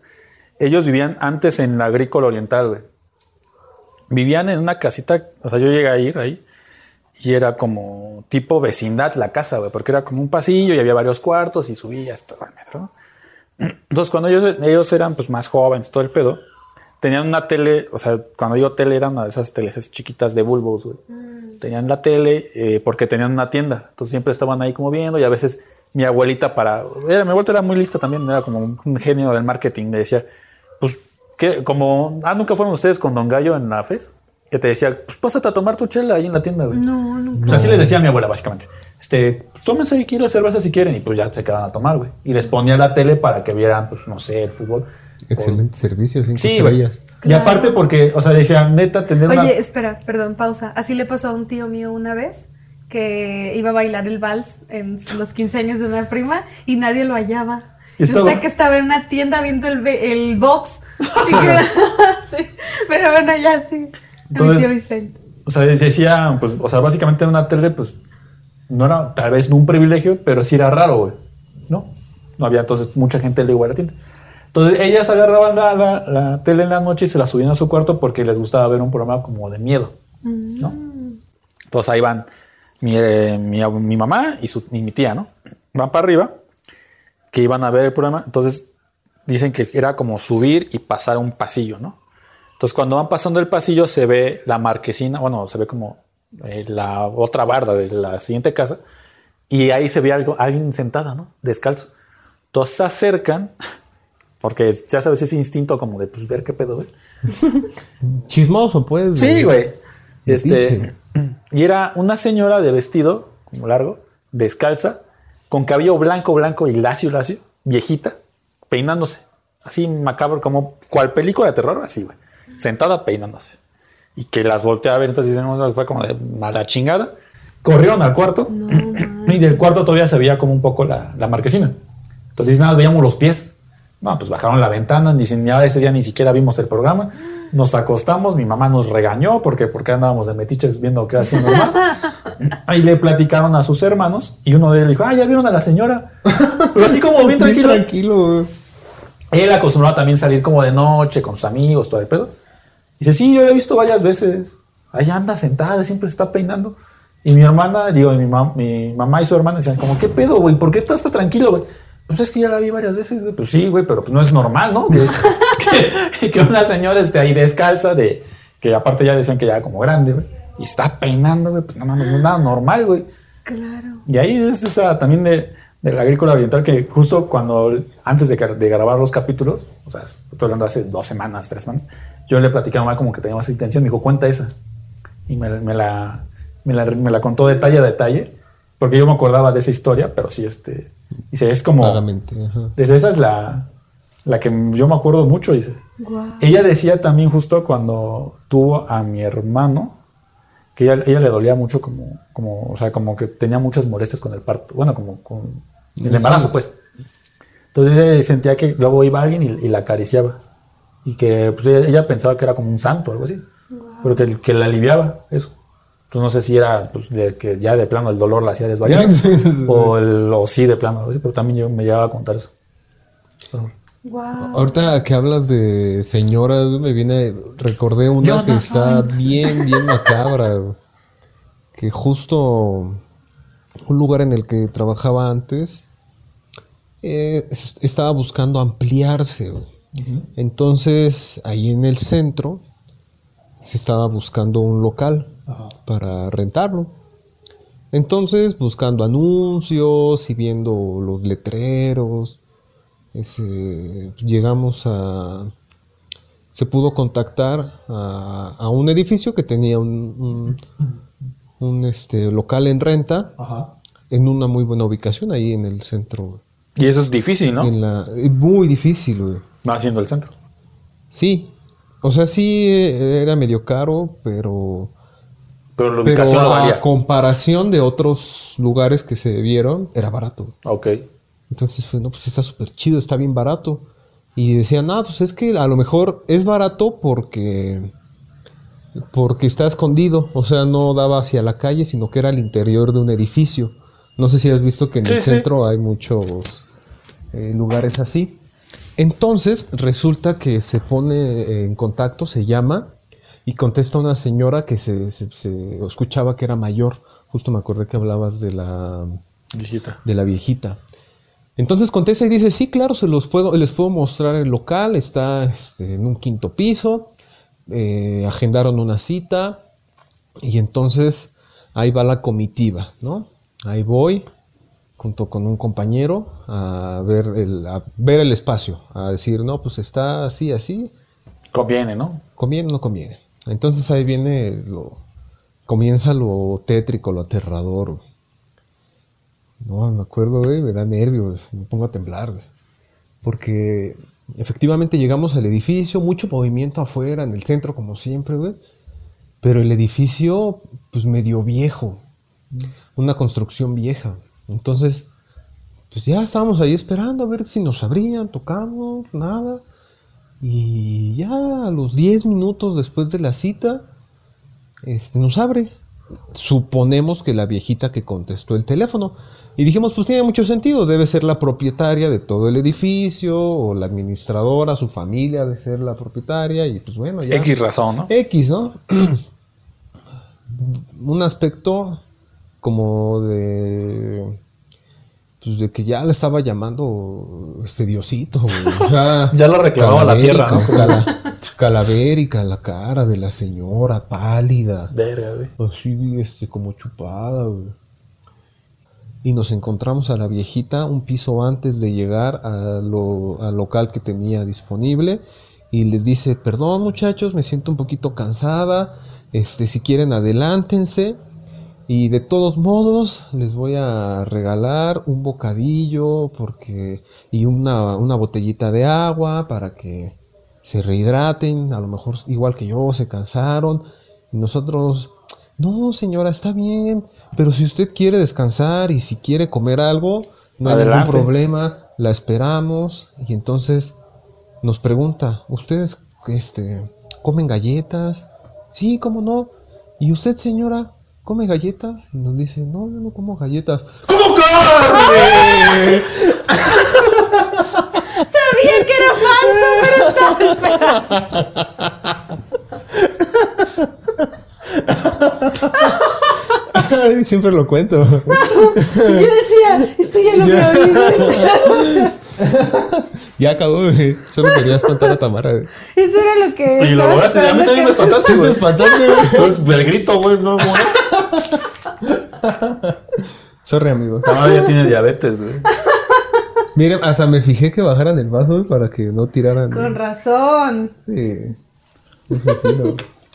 Ellos vivían antes en la agrícola oriental, güey. Vivían en una casita, o sea, yo llegué a ir ahí y era como tipo vecindad la casa, güey, porque era como un pasillo y había varios cuartos y subía hasta el metro. Entonces, cuando ellos, ellos eran pues más jóvenes, todo el pedo, tenían una tele, o sea, cuando digo tele eran una de esas teles esas chiquitas de bulbos, güey. Tenían la tele eh, porque tenían una tienda, entonces siempre estaban ahí como viendo y a veces mi abuelita para... Era, mi abuelita era muy lista también, era como un, genio del marketing, me decía, pues, ¿qué? Como, ah, nunca fueron ustedes con Don Gallo en la FES, que te decía, pues pásate a tomar tu chela ahí en la tienda, güey. No, no. O sea, así les decía a mi abuela, básicamente. Este, pues, tómense aquí la cerveza si quieren. Y pues ya se quedaban a tomar, güey. Y les ponía la tele para que vieran, pues, no sé, el fútbol. Excelente servicio, cinco Sí, estrellas. Y aparte porque, o sea, decían, neta, tener una... Oye, espera, perdón, pausa. Así le pasó a un tío mío una vez que iba a bailar el vals en los 15 años de una prima y nadie lo hallaba. Estaba- que estaba en una tienda viendo el, box. *laughs* *laughs* Sí, Pero bueno, ya sí. A mi Entonces- tío Vicente. O sea, decía, pues, o sea, básicamente en una tele, pues, no era tal vez no un privilegio, pero sí era raro, güey. ¿No? No había entonces mucha gente le igual a la tienda. Entonces ellas agarraban la, la- la tele en la noche y se la subían a su cuarto porque les gustaba ver un programa como de miedo, ¿no? Entonces ahí van mi, eh, mi, mamá y, su, y mi tía, ¿no? Van para arriba, que iban a ver el programa. Entonces dicen que era como subir y pasar un pasillo, ¿no? Entonces, cuando van pasando el pasillo, se ve la marquesina, bueno, se ve como eh, la otra barda de la siguiente casa, y ahí se ve algo, alguien sentada, ¿no? Descalzo. Entonces se acercan, *laughs* porque ya sabes ese instinto como de pues, ver qué pedo, güey. *laughs* Chismoso, pues. Sí, güey. Este, y era una señora de vestido, como largo, descalza, con cabello blanco, blanco y lacio, lacio, viejita, peinándose. Así macabro, como cual película de terror, así, güey. Sentada peinándose. Y que las volteé a ver, entonces dicen, "No, fue como de mala chingada. Corrieron al cuarto. *clears throat* y del cuarto todavía se veía como un poco la, la marquesina. Entonces nada, veíamos los pies. No, pues bajaron la ventana, ni ya ese día ni siquiera vimos el programa. Nos acostamos, mi mamá nos regañó porque, porque andábamos de metiches viendo qué hacían los demás. *laughs* Ahí le platicaron a sus hermanos y uno de ellos dijo, ah, ya vieron a la señora. Pero así como bien *laughs* Bien tranquilo. tranquilo, güey. Él acostumbraba también salir como de noche con sus amigos, todo el pedo. Dice, sí, yo la he visto varias veces. Ahí anda sentada, siempre se está peinando. Y mi hermana, digo, mi, mi mamá y su hermana decían, como, ¿qué pedo, güey? ¿Por qué estás tan tranquilo, güey? Pues es que ya la vi varias veces, güey. Pues sí, güey, pero pues no es normal, ¿no? *laughs* Que, que- que una señora esté ahí descalza, de, que aparte ya decían que ya era como grande, güey. Y está peinando, güey. Pues no mames, no es nada normal, güey. Claro. Y ahí es esa también de, de la agrícola oriental que justo cuando, antes de, gra- de grabar los capítulos, o sea, estoy hablando hace dos semanas, tres semanas, yo le platicaba a mamá como que teníamos esa intención, me dijo, cuenta esa. Y me, me la, me, la, me la contó detalle a detalle, porque yo me acordaba de esa historia, pero sí, este, dice, es como, Vagamente, ajá. dice, esa es la, la que yo me acuerdo mucho, dice. Guau. Ella decía también justo cuando tuvo a mi hermano, que ella, ella le dolía mucho como, como, o sea, como que tenía muchas molestias con el parto, bueno, como con el embarazo, pues. Entonces ella sentía que luego iba alguien y, y la acariciaba. Y que pues, ella, ella pensaba que era como un santo o algo así. Pero que, que la aliviaba, eso. Entonces no sé si era pues, de que ya de plano el dolor la hacía desvariar *laughs* o, el, o sí de plano, pero también yo me llevaba a contar eso. Ahorita que hablas de señoras, me viene, recordé una Yo que no está soy- bien, bien macabra, que justo un lugar en el que trabajaba antes eh, es- estaba buscando ampliarse. Entonces, ahí en el centro se estaba buscando un local para rentarlo. Entonces, buscando anuncios y viendo los letreros, ese, llegamos a... Se pudo contactar a, a un edificio que tenía un, un- un, este, local en renta. Ajá. en una muy buena ubicación ahí en el centro. Y eso es difícil, ¿no? En la, muy difícil, güey. Va siendo el centro. Sí. O sea, sí eh, era medio caro, pero, Pero la pero ubicación a valía. comparación de otros lugares que se vieron, era barato. Ok. Entonces fue, no, pues está súper chido, está bien barato. Y decían, ah, pues es que a lo mejor es barato porque porque está escondido, o sea, no daba hacia la calle, sino que era al interior de un edificio. No sé si has visto que en Sí, el sí. centro hay muchos eh, lugares así. Entonces resulta que se pone en contacto, se llama y contesta una señora que se, se- se escuchaba que era mayor. Justo me acordé que hablabas de la, Viejita. de la viejita. Entonces contesta y dice, sí, claro, se los puedo, les puedo mostrar el local, está este, en un quinto piso, eh, agendaron una cita y entonces ahí va la comitiva, ¿no? Ahí voy junto con un compañero a ver el, a ver el espacio, a decir, no, pues está así, así, Conviene, ¿no? ¿Conviene o no conviene? Entonces ahí viene lo. Comienza lo tétrico, lo aterrador. güey. No, me acuerdo, güey, me da nervios, me pongo a temblar, güey. Porque efectivamente llegamos al edificio, mucho movimiento afuera, en el centro, como siempre, güey. Pero el edificio, pues medio viejo. Una construcción vieja. Entonces, pues ya estábamos ahí esperando a ver si nos abrían, tocamos, nada. Y ya a los 10 minutos después de la cita, este, nos abre. Suponemos que la viejita que contestó el teléfono. Y dijimos, pues tiene mucho sentido, debe ser la propietaria de todo el edificio, o la administradora, su familia debe ser la propietaria, y pues bueno, ya. X razón, ¿no? X, ¿no? *clears throat* Un aspecto como de. Pues de que ya le estaba llamando este Diosito. O sea, *laughs* Ya lo reclamaba la tierra, ¿no? calavérica, cala- calavérica la cara de la señora, pálida. Verga, güey. Así, este, como chupada, güey. Y nos encontramos a la viejita un piso antes de llegar a lo- al local que tenía disponible. Y les dice, perdón muchachos, me siento un poquito cansada. Este, si quieren, adelántense. Y de todos modos, les voy a regalar un bocadillo porque y una, una botellita de agua para que se rehidraten. A lo mejor, igual que yo, se cansaron. Y nosotros, no, señora, está bien. Pero si usted quiere descansar y si quiere comer algo, no hay ningún problema. La esperamos. Y entonces nos pregunta, ¿ustedes este, comen galletas? Sí, ¿cómo no? ¿Y usted, señora, come galletas? Y nos dice, no, yo no como galletas. ¿Cómo carne? *laughs* Sabía que era falso, pero estaba Ay, Siempre lo cuento. Yo decía, esto ya lo había *laughs* oído. ya acabó, güey. Solo quería espantar a Tamara. güey. Eso era lo que. Y lo lograste, a mí también me espantaste, Sí, te güey. espantaste, güey. Entonces, el grito, güey. no, como- *laughs* Sorry, amigo. Tamara ya tiene diabetes, güey. Miren, hasta me fijé que bajaran el vaso, güey, para que no tiraran. Con razón. Sí.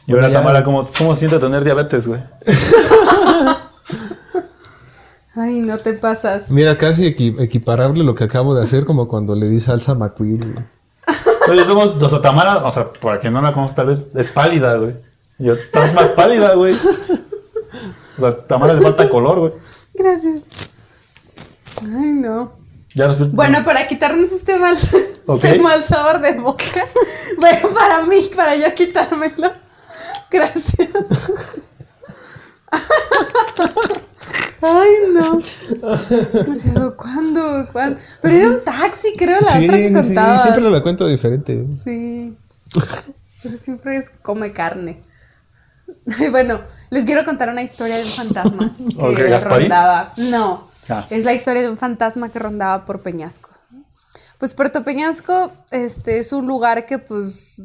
Y ahora, Tamara, ¿cómo, ¿cómo siente tener diabetes, güey? *laughs* Ay, no te pasas. Mira, casi equi- equiparable lo que acabo de hacer como cuando le di salsa a McQueen. güey. Oye, vemos, o sea, Tamara, o sea, para quien no la conoce, tal vez es pálida, güey. Yo estás más pálida, güey. O sea, le falta color, güey. Gracias. Ay, no. Ya nos- Bueno, para quitarnos este mal, *laughs* este mal sabor de boca. Bueno, para mí, para yo quitármelo. Gracias. Ay, no. O sea, ¿cuándo? ¿Cuándo? Pero era un taxi, creo, la Sí, otra que sí, contaba. siempre la cuento diferente. Sí. Pero siempre es come carne. *laughs* Bueno, les quiero contar una historia de un fantasma *laughs* que rondaba. No, Ah. es la historia de un fantasma que rondaba por Peñasco. Pues Puerto Peñasco este, es un lugar que, pues,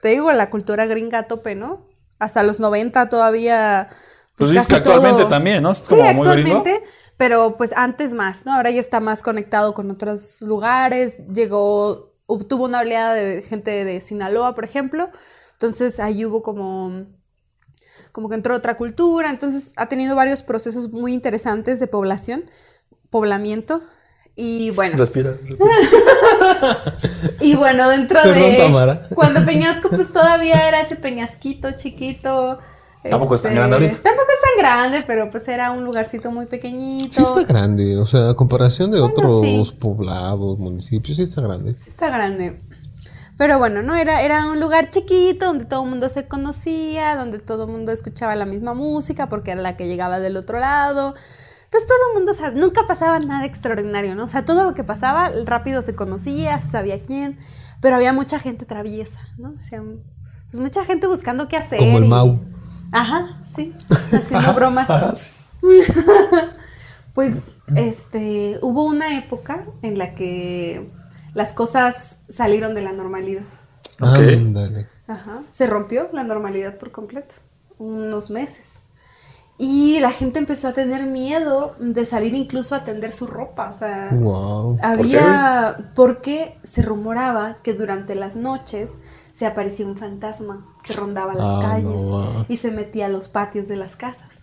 te digo, la cultura gringa a tope, ¿no? Hasta los 90 todavía. Pues casi que actualmente todo- también, ¿no? Es Sí, gringo. actualmente, pero pues antes más, ¿no? Ahora ya está más conectado con otros lugares. Llegó, obtuvo una oleada de gente de Sinaloa, por ejemplo. Entonces ahí hubo como como que entró otra cultura, entonces ha tenido varios procesos muy interesantes de población, poblamiento. Y bueno, Respira. *laughs* y bueno, dentro Perdón, de Tamara. cuando Peñasco pues todavía era ese peñasquito chiquito. Tampoco es tan este, grande ahorita. Tampoco es tan grande, pero pues era un lugarcito muy pequeñito. Sí está grande, o sea, a comparación de Bueno, otros sí. poblados, municipios, sí está grande. Sí está grande. Pero bueno, no era, era un lugar chiquito donde todo el mundo se conocía, donde todo el mundo escuchaba la misma música porque era la que llegaba del otro lado. Entonces todo el mundo sabía, nunca pasaba nada extraordinario, ¿no? O sea, todo lo que pasaba rápido se conocía, se sabía quién, pero había mucha gente traviesa, ¿no? O sea, pues mucha gente buscando qué hacer. Como el y- Mau. Ajá, sí, *laughs* haciendo bromas. Ajá, *laughs* sí. Pues, este, hubo una época en la que las cosas salieron de la normalidad. Ok. Ándale. Ajá. Se rompió la normalidad por completo, unos meses. Y la gente empezó a tener miedo de salir incluso a tender su ropa. O sea, Wow. había, porque se rumoraba que durante las noches se aparecía un fantasma que rondaba las Ah, no, calles y se metía a los patios de las casas.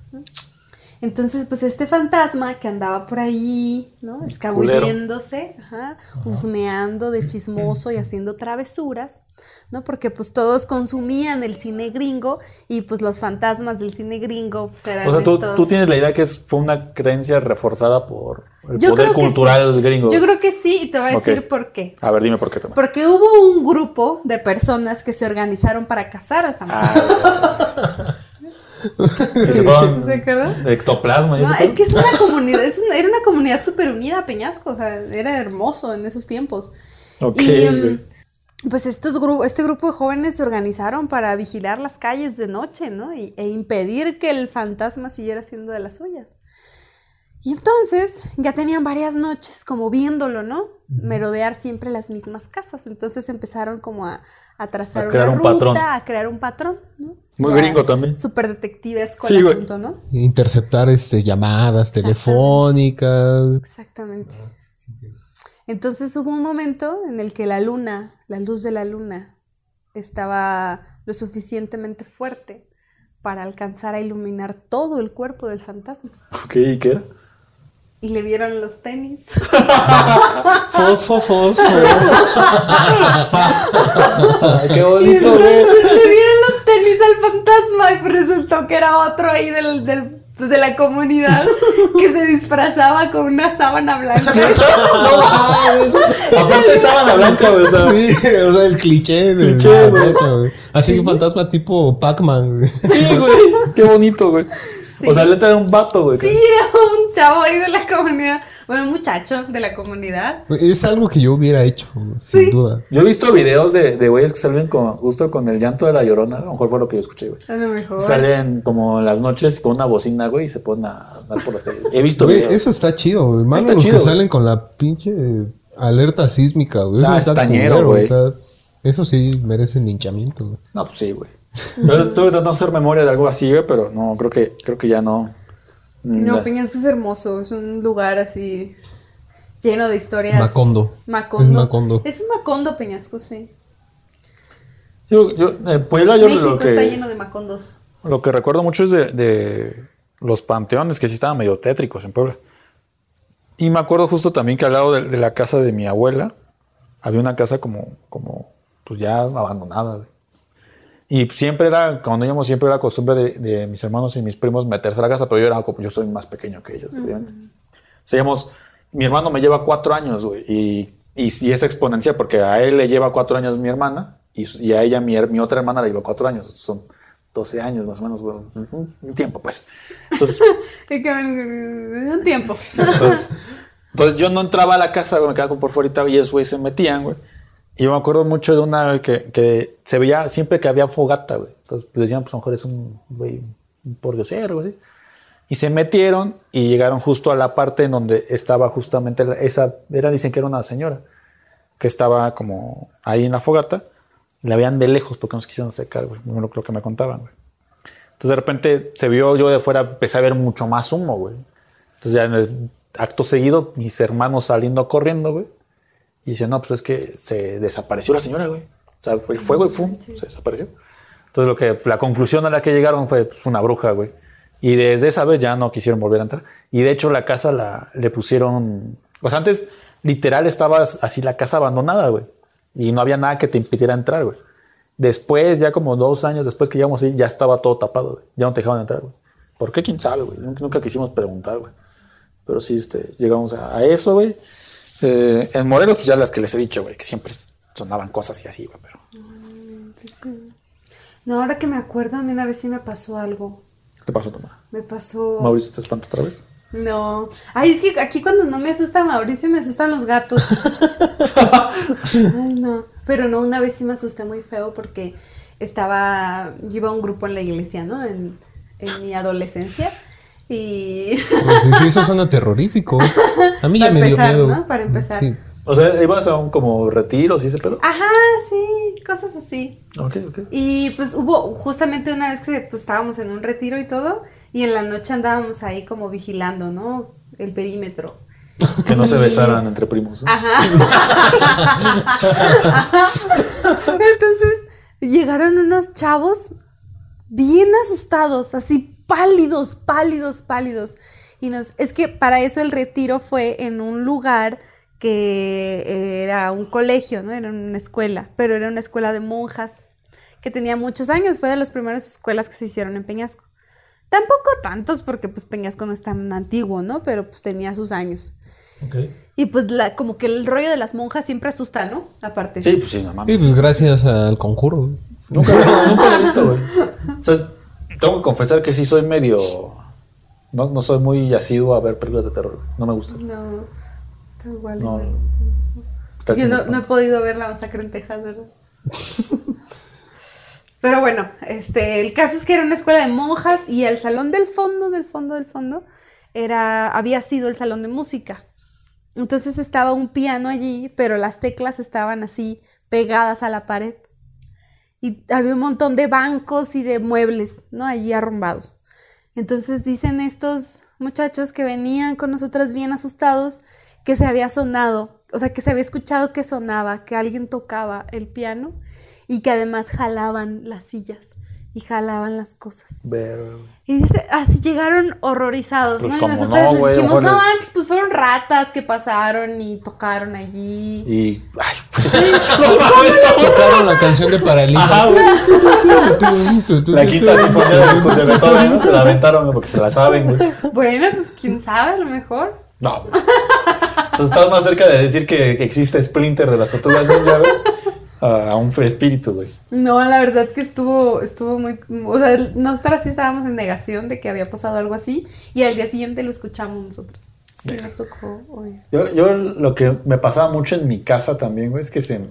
Entonces, pues este fantasma que andaba por ahí, ¿no? Escabulléndose, ajá, husmeando de chismoso y haciendo travesuras, ¿no? Porque pues todos consumían el cine gringo y pues los fantasmas del cine gringo pues eran O sea, tú, estos- tú tienes la idea que es, fue una creencia reforzada por el Yo poder cultural sí. gringo. Yo creo que sí y te voy a decir por qué. A ver, dime por qué también. Porque hubo un grupo de personas que se organizaron para cazar al fantasma. Y se fueron ¿Se acuerdan? ectoplasma No, es que es una comunidad, es una- era una comunidad súper unida, Peñasco, o sea, era hermoso en esos tiempos. Y mm, pues estos gru- este grupo de jóvenes se organizaron para vigilar las calles de noche, ¿no? Y- e impedir que el fantasma siguiera siendo de las suyas. Y entonces ya tenían varias noches como viéndolo, ¿no? Merodear siempre las mismas casas. Entonces empezaron como a, a trazar A crear una un ruta, patrón. a crear un patrón, ¿no? Muy Ya gringo también. Súper detectivesco Sí, el asunto, ¿no? Interceptar este, llamadas Exactamente. telefónicas. Exactamente. Entonces hubo un momento en el que la luna, la luz de la luna, estaba lo suficientemente fuerte para alcanzar a iluminar todo el cuerpo del fantasma. Ok, ¿y qué era? Y le vieron los tenis. *laughs* Fosfo, fosfo. *laughs* *laughs* qué Y bonito, güey. entonces le vieron los tenis al fantasma y pues resultó que era otro ahí del, del- pues, de la comunidad que se disfrazaba con una sábana blanca. *laughs* No. Aparte sábana blanca. O sea, Sí, o sea, el cliché del Cliché, güey. fantasma, güey. Así un fantasma tipo Pac-Man. sí, güey. Qué bonito, güey. O sea, letra era un vato, güey. Sí, era un chavo ahí de la comunidad. Bueno, un muchacho de la comunidad. Es algo que yo hubiera hecho, sin Sí. duda. Yo he visto videos de, de güeyes que salen con, justo con el llanto de la llorona. A lo mejor fue lo que yo escuché, güey. A lo mejor. Salen como en las noches con una bocina, güey, y se ponen a andar por las calles. He visto Güey, videos. eso está chido, güey. Más Está los chido, que güey. salen con la pinche alerta sísmica, güey. Eso Ah, está estañero, culero, güey. está- Eso sí merece linchamiento, güey. No, pues sí, güey. Yo estoy tratando de hacer memoria de algo así, güey, pero no, creo que, creo que ya no. No, Peñasco es hermoso. Es un lugar así lleno de historias. Macondo. Macondo. Es Macondo. Es un Macondo, Peñasco, sí. Yo, yo, eh, Puebla, yo México lo está que, lleno de Macondos. lo que recuerdo mucho es de, de los panteones que sí estaban medio tétricos en Puebla. Y me acuerdo justo también que al lado de, de la casa de mi abuela había una casa como, como pues ya abandonada. Y siempre era, cuando íbamos, siempre era costumbre de, de mis hermanos y mis primos meterse a la casa, pero yo era como, yo soy más pequeño que ellos, obviamente. O sea, digamos, mi hermano me lleva cuatro años, güey, y, y, y es exponencial porque a él le lleva cuatro años mi hermana y, y a ella mi, mi otra hermana le lleva cuatro años. Son 12 años más o menos, güey, un, un tiempo, pues. Entonces, *laughs* Un tiempo. entonces, entonces yo no entraba a la casa, güey, me quedaba como por fuera y ellos, güey, se metían, güey. Yo me acuerdo mucho de una que, que se veía siempre que había fogata, güey. Entonces pues, decían, pues a lo mejor es un, güey, un pordiosero, así. Y se metieron y llegaron justo a la parte en donde estaba justamente esa, era, dicen que era una señora, que estaba como ahí en la fogata. La veían de lejos porque no se quisieron acercar, güey. Lo, lo que me contaban, güey. Entonces de repente se vio, yo de fuera empecé a ver mucho más humo, güey. Entonces ya en el acto seguido, mis hermanos saliendo corriendo, güey. Y dicen, no, pues es que se desapareció la señora, güey. O sea, fue el fuego y ¡fum! se desapareció. Entonces lo que, la conclusión a la que llegaron fue pues, una bruja, güey. Y desde esa vez ya no quisieron volver a entrar. Y de hecho la casa la, le pusieron, o sea, antes literal estaba así la casa abandonada, güey. Y no había nada que te impidiera entrar, güey. Después, ya como dos años después que llegamos ahí, ya estaba todo tapado, güey. Ya no te dejaban entrar, güey. ¿Por qué? ¿Quién sabe, güey? Nunca, nunca quisimos preguntar, güey. Pero sí, este, llegamos a, a eso, güey. Eh, en Morelos, pues ya las que les he dicho, güey, que siempre sonaban cosas y así, güey, pero... No, ahora que me acuerdo, a mí una vez sí me pasó algo. ¿Qué te pasó, Tomás? Me pasó. ¿Mauricio te espantas otra vez? No. Ay, es que aquí cuando no me asusta Mauricio, me asustan los gatos. Ay, no. Pero no, una vez sí me asusté muy feo porque estaba. Yo iba a un grupo en la iglesia, ¿no? En, en mi adolescencia. Y. Pues sí, eso suena terrorífico. *laughs* A mí ya Para me dio empezar, miedo. ¿no? Para empezar. Sí. O sea, ibas a un como retiro, ¿sí ese pedo? Ajá, sí, cosas así. Ok, ok. Y pues hubo justamente una vez que pues estábamos en un retiro y todo, y en la noche andábamos ahí como vigilando, ¿no? El perímetro. Que no se Y- besaran entre primos. ¿no? Ajá. *laughs* Entonces llegaron unos chavos bien asustados, así pálidos, pálidos, pálidos. Y nos, es que para eso el retiro fue en un lugar que era un colegio, ¿no? Era una escuela, pero era una escuela de monjas que tenía muchos años, fue de las primeras escuelas que se hicieron en Peñasco. Tampoco tantos porque pues Peñasco no es tan antiguo, ¿no? Pero pues tenía sus años. Ok. Y pues la, como que el rollo de las monjas siempre asusta, ¿no? Aparte. Sí, pues sí, no mames. pues gracias al conjuro. Nunca, lo- nunca lo he visto, güey. *laughs* O sea, tengo que confesar que sí soy medio... No, no soy muy asiduo a ver películas de terror. No me gustan. No, está igual. No. igual. Yo no, no he podido ver la masacre en Texas, ¿verdad? Pero bueno, este, el caso es que era una escuela de monjas y el salón del fondo, del fondo, del fondo, era, había sido el salón de música. Entonces estaba un piano allí, pero las teclas estaban así pegadas a la pared. Había un montón de bancos y de muebles, ¿no? Allí arrumbados. Entonces dicen estos muchachos que venían con nosotras bien asustados que se había sonado, o sea, que se había escuchado que sonaba, que alguien tocaba el piano y que además jalaban las sillas y jalaban las cosas. Y dice, así llegaron horrorizados, Pues ¿no? Y cómo nosotras no, les güey, dijimos, no manches, pues fueron ratas que pasaron y tocaron allí. Y... Ay, *laughs* Tocaron la canción de Paralisa. Ajá, güey. La quinta sinfonía de, de Beethoven, ¿no? Se la aventaron *laughs* porque se la saben, güey. Bueno, pues quién sabe, a lo mejor. No. O sea, estás más cerca de decir que existe Splinter de las tortugas ninja, güey, a un espíritu, güey. No, la verdad que estuvo, estuvo muy, o sea, nosotras sí estábamos en negación de que había pasado algo así y al día siguiente lo escuchamos nosotros. Sí, nos tocó oír. Yo, yo lo que me pasaba mucho en mi casa también, güey, es que se...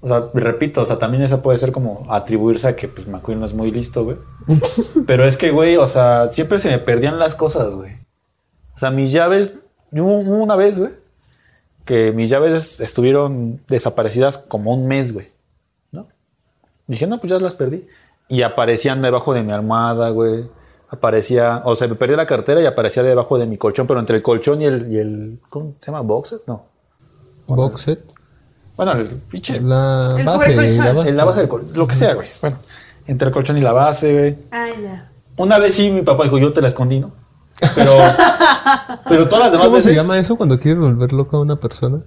O sea, repito, o sea, también esa puede ser como atribuirse a que, pues, McQueen no es muy listo, güey. *laughs* Pero es que, güey, o sea, siempre se me perdían las cosas, güey. O sea, mis llaves... Una vez, güey, que mis llaves estuvieron desaparecidas como un mes, güey. ¿No? Dije, no, pues ya las perdí. Y aparecían debajo de mi almohada, güey. Aparecía, o sea, me perdí la cartera y aparecía debajo de mi colchón, pero entre el colchón y el, y el ¿cómo se llama? ¿Boxer? No. Box set. Bueno, el pinche. La El base. colchón. La base. en la base del colchón, lo que sea, güey. Bueno, entre el colchón y la base, güey. Ah, ya. Una vez sí, mi papá dijo, yo te la escondí, ¿no? Pero, pero todas las demás ¿Cómo se llama eso cuando quieres volver loca a una persona?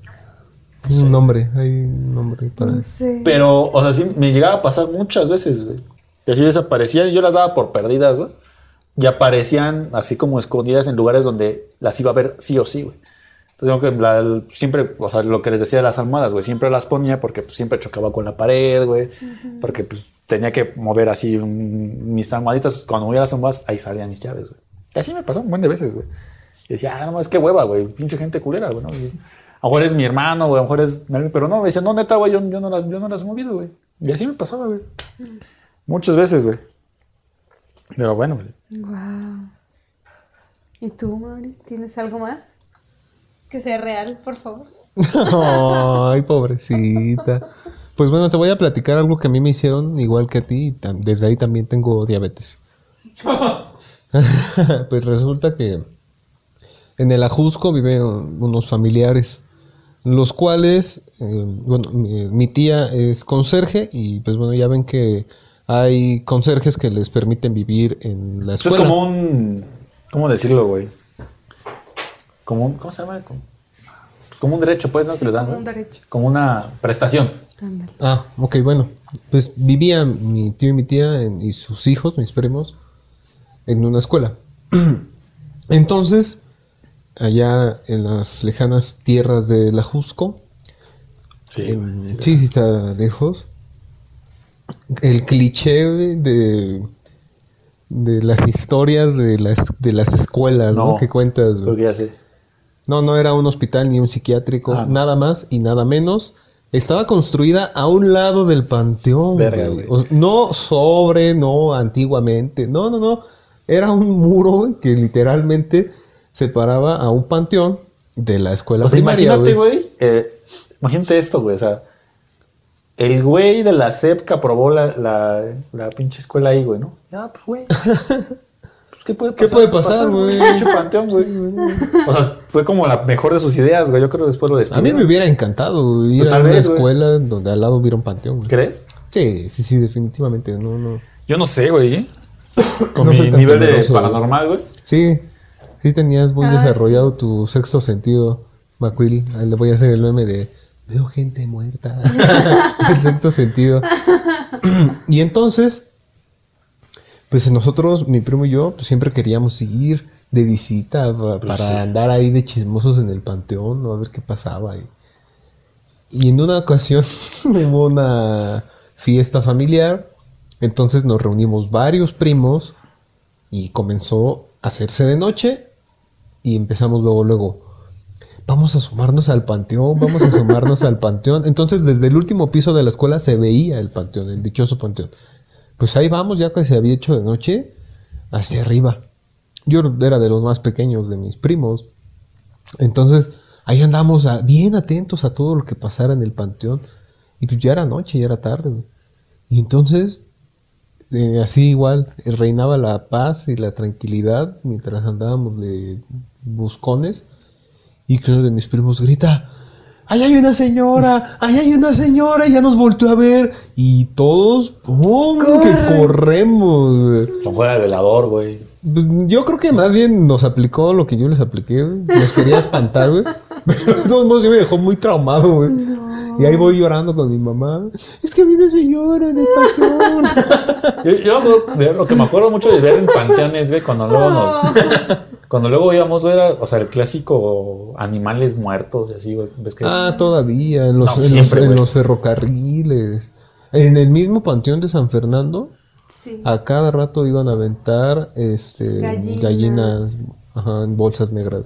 Un nombre, hay un nombre para No sé. Pero, o sea, sí me llegaba a pasar muchas veces, güey. Y así desaparecían y yo las daba por perdidas, güey. Y aparecían así como escondidas en lugares donde las iba a ver sí o sí, güey. Entonces, que la- el- siempre, o sea, lo que les decía de las almohadas, güey, siempre las ponía porque pues, siempre chocaba con la pared, güey. Porque pues, tenía que mover así un- mis almohaditas. Cuando movía las almohadas, ahí salían mis llaves, güey. Y así me pasó un buen de veces, güey. Y decía, ah, no, es que hueva, güey. Pinche gente culera, güey, ¿no? Y a lo mejor es mi hermano, güey, a lo mejor es. Pero no, me decía, no, neta, güey, yo, yo no las, yo no las he movido, güey. Y así me pasaba, güey. Muchas veces, güey. Pero bueno, pues, Wow. ¿Y tú, Mauri? ¿Tienes algo más? Que sea real, por favor. *laughs* Ay, pobrecita. Pues bueno, te voy a platicar algo que a mí me hicieron igual que a ti. y Desde ahí también tengo diabetes. *laughs* *laughs* pues resulta que en el Ajusco viven unos familiares, los cuales, eh, bueno, mi, mi tía es conserje y pues bueno, ya ven que hay conserjes que les permiten vivir en la Esto escuela. es como un. ¿Cómo decirlo, güey? Como un. ¿Cómo se llama? Como, pues como un derecho, pues, ¿no? Sí, Que le dan, como un derecho. Como una prestación. Ándale. Ah, ok, bueno. Pues vivían mi tío y mi tía en- y sus hijos, mis primos, en una escuela. *clears throat* Entonces, allá en las lejanas tierras de la Jusco, Sí. en- sí, sí está lejos, el cliché de, de las historias de las, de las escuelas, ¿no? No, Que cuentas. ya sé. No, no era un hospital ni un psiquiátrico, Ah, nada más y nada menos. Estaba construida a un lado del panteón. Verga, güey. no sobre, no antiguamente. No, no, no. Era un muro güey, que literalmente separaba a un panteón de la escuela O sea, primaria. imagínate, güey. eh, imagínate esto, güey. O sea, el güey de la SEP que aprobó la, la, la pinche escuela ahí, güey, ¿no? Ya, pues, güey. *laughs* Pues, ¿qué puede ¿Qué pasar? puede pasar, güey? Pinche panteón, güey. O sea, fue como la mejor de sus ideas, güey. Yo creo que después lo A despidieron. mí me hubiera encantado ir Pues a una vez, güey. escuela donde al lado hubiera un panteón. güey. ¿Crees? Sí, sí, sí, definitivamente. No, no. Yo no sé, güey. *coughs* Con No mi nivel de temeroso, paranormal, güey. Sí, sí tenías muy Ah, desarrollado tu sexto sentido, McQuill. Ahí le voy a hacer el meme de veo gente muerta. *laughs* *laughs* el sexto sentido. *coughs* y entonces, pues nosotros, mi primo y yo, pues siempre queríamos ir de visita pa- para sí. andar ahí de chismosos en el panteón, ¿no? a ver qué pasaba. Y, y en una ocasión *laughs* hubo una fiesta familiar, entonces nos reunimos varios primos y comenzó a hacerse de noche y empezamos luego, luego, vamos a asomarnos al panteón, vamos a asomarnos al panteón. Entonces desde el último piso de la escuela se veía el panteón, el dichoso panteón. Pues ahí vamos, ya que se había hecho de noche, hacia arriba. Yo era de los más pequeños de mis primos. Entonces ahí andamos a- bien atentos a todo lo que pasara en el panteón. Y pues ya era noche, ya era tarde. Y entonces eh, así igual eh, reinaba la paz y la tranquilidad mientras andábamos de buscones y que uno de mis primos grita ¡Ahí hay una señora! ¡Ahí hay una señora! Y ya nos volteó a ver y todos ¡pum! que corremos. Son fuera del velador, güey. Yo creo que más bien nos aplicó lo que yo les apliqué. Nos quería espantar, güey. *laughs* Pero de todos modos sí me dejó muy traumado, güey. Y ahí voy llorando con mi mamá. Es que viene señora en el panteón. *laughs* Yo, lo que me acuerdo mucho de ver en panteones, güey, cuando luego nos. Cuando luego íbamos, güey, era, o sea, el clásico animales muertos y así, güey. ¿Ves que Ah, todavía, en los, No, en los- siempre, en los ferrocarriles. En el mismo panteón de San Fernando, Sí. a cada rato iban a aventar este, Gallinas. gallinas, ajá, en bolsas negras.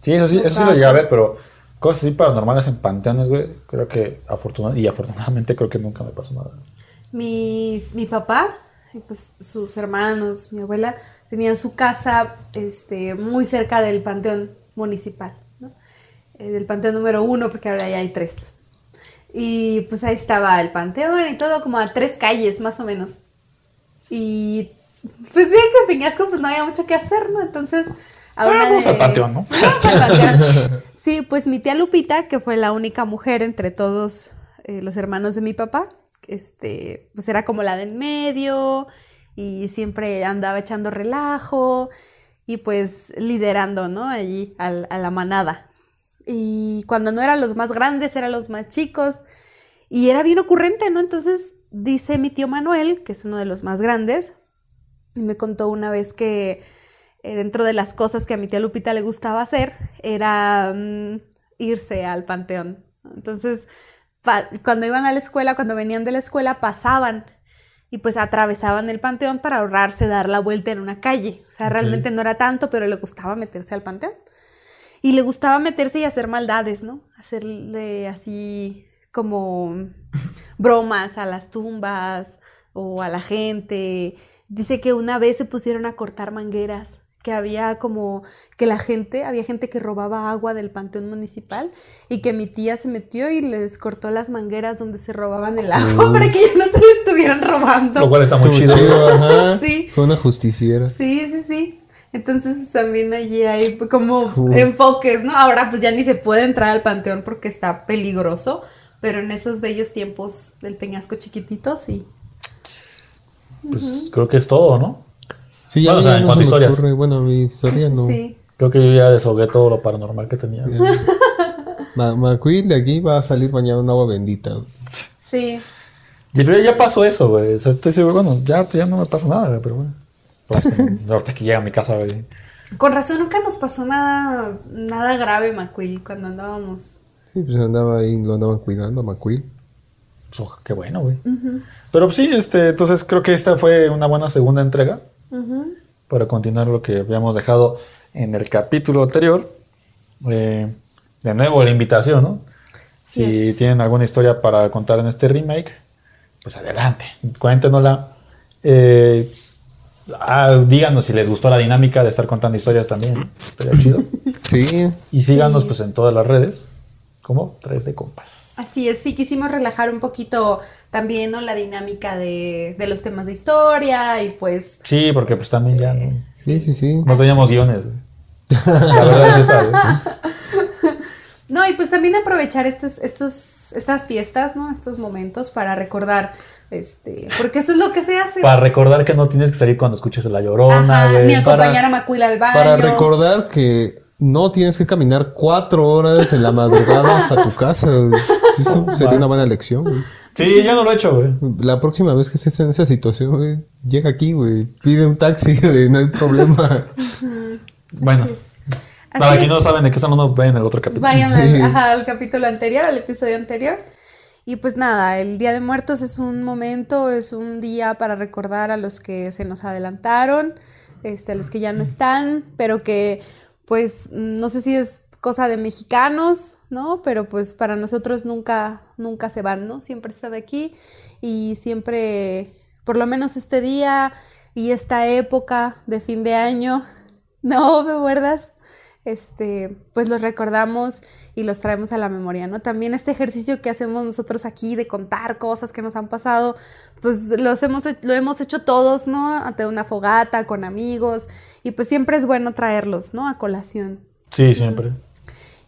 Sí, eso sí, eso sí lo llegué a ver, pero cosas así paranormales en panteones, güey, creo que afortunadamente, y afortunadamente creo que nunca me pasó nada. Mis, mi papá, pues sus hermanos, mi abuela, tenían su casa este, muy cerca del panteón municipal, ¿no? Eh, del panteón número uno, porque ahora ya hay tres. Y pues ahí estaba el panteón y todo, como a tres calles más o menos. Y pues dije que en Peñasco pues no había mucho que hacer, ¿no? Entonces... a Ah, una vamos de- al panteón, ¿no? Vamos al *laughs* panteón. Sí, pues mi tía Lupita, que fue la única mujer entre todos eh, los hermanos de mi papá, este, pues era como la del medio y siempre andaba echando relajo y pues liderando, ¿no? Allí al- a la manada. Y cuando no eran los más grandes, eran los más chicos. Y era bien ocurrente, ¿no? Entonces dice mi tío Manuel, que es uno de los más grandes, y me contó una vez que eh, dentro de las cosas que a mi tía Lupita le gustaba hacer era mm, irse al panteón. Entonces, cuando iban a la escuela, cuando venían de la escuela, pasaban y pues atravesaban el panteón para ahorrarse dar la vuelta en una calle. O sea, realmente no era tanto, pero le gustaba meterse al panteón. Y le gustaba meterse y hacer maldades, ¿no? Hacerle así como *laughs* bromas a las tumbas o a la gente. Dice que una vez se pusieron a cortar mangueras, que había como que la gente, había gente que robaba agua del panteón municipal y que mi tía se metió y les cortó las mangueras donde se robaban el agua para que ya no se le estuvieran robando. Lo cual está muy chido. ajá. *laughs* Sí. Fue una justiciera. Sí, sí, sí. Entonces pues, también allí hay como enfoques, ¿no? Ahora pues ya ni se puede entrar al panteón porque está peligroso, pero en esos bellos tiempos del Peñasco chiquitito sí. pues creo que es todo, ¿no? Sí, ya Bueno, o sea, en no cuanto se a me historias. ocurre. Bueno, mi historia no. Sí. Creo que yo ya desahogué todo lo paranormal que tenía. Ma- McQueen de aquí va a salir bañado en agua bendita. güey. Sí. Y pero ya pasó eso, güey. O sea, estoy seguro, bueno, ya, ahorita ya no me pasa nada, güey, pero bueno. Pues, *laughs* ahorita que llega a mi casa, güey. Con razón nunca nos pasó nada, nada grave, McQueen, cuando andábamos. Sí, pues andaba ahí, lo andaban cuidando McQueen. Pues, ojo, qué bueno, güey. Pero pues, sí, este, entonces creo que esta fue una buena segunda entrega para continuar lo que habíamos dejado en el capítulo anterior. Eh, de nuevo, la invitación, ¿no? Si es. tienen alguna historia para contar en este remake, pues adelante, cuéntenosla. Eh, ah, díganos si les gustó la dinámica de estar contando historias también. Estaría chido. *laughs* Sí, Y síganos Sí. pues en todas las redes como 3 de compas. Así es, sí, quisimos relajar un poquito también ¿no? la dinámica de, de los temas de historia y pues Sí, porque pues también ya no, sí, sí, sí. no teníamos guiones. La verdad es esa, *laughs* güey. No, y pues también aprovechar estos, estos, estas fiestas, ¿no? Estos momentos para recordar, este, porque eso es lo que se hace. Para recordar que no tienes que salir cuando escuches la llorona, Ajá, ni acompañar para- a Macuila al baño. Para recordar que no tienes que caminar cuatro horas en la madrugada hasta tu casa. güey. Eso *laughs* sería una buena lección. güey. Sí, ya no lo he hecho, güey. La próxima vez que estés en esa situación, güey, llega aquí, güey. Pide un taxi, *laughs* güey, no hay problema. Bueno, Así para quienes no saben de qué estamos, no ven el otro capítulo. Vayan Sí. al, ajá, al capítulo anterior, al episodio anterior. Y pues nada, el Día de Muertos es un momento, es un día para recordar a los que se nos adelantaron, este, a los que ya no están, pero que pues no sé si es cosa de mexicanos, ¿no? Pero pues para nosotros nunca, nunca se van, ¿no? Siempre están aquí y siempre, por lo menos este día y esta época de fin de año, *laughs* no me muerdas, este, pues los recordamos y los traemos a la memoria, ¿no? También este ejercicio que hacemos nosotros aquí de contar cosas que nos han pasado, pues los hemos, lo hemos hecho todos, ¿no? Ante una fogata, con amigos, y pues siempre es bueno traerlos, ¿no? A colación. Sí, siempre.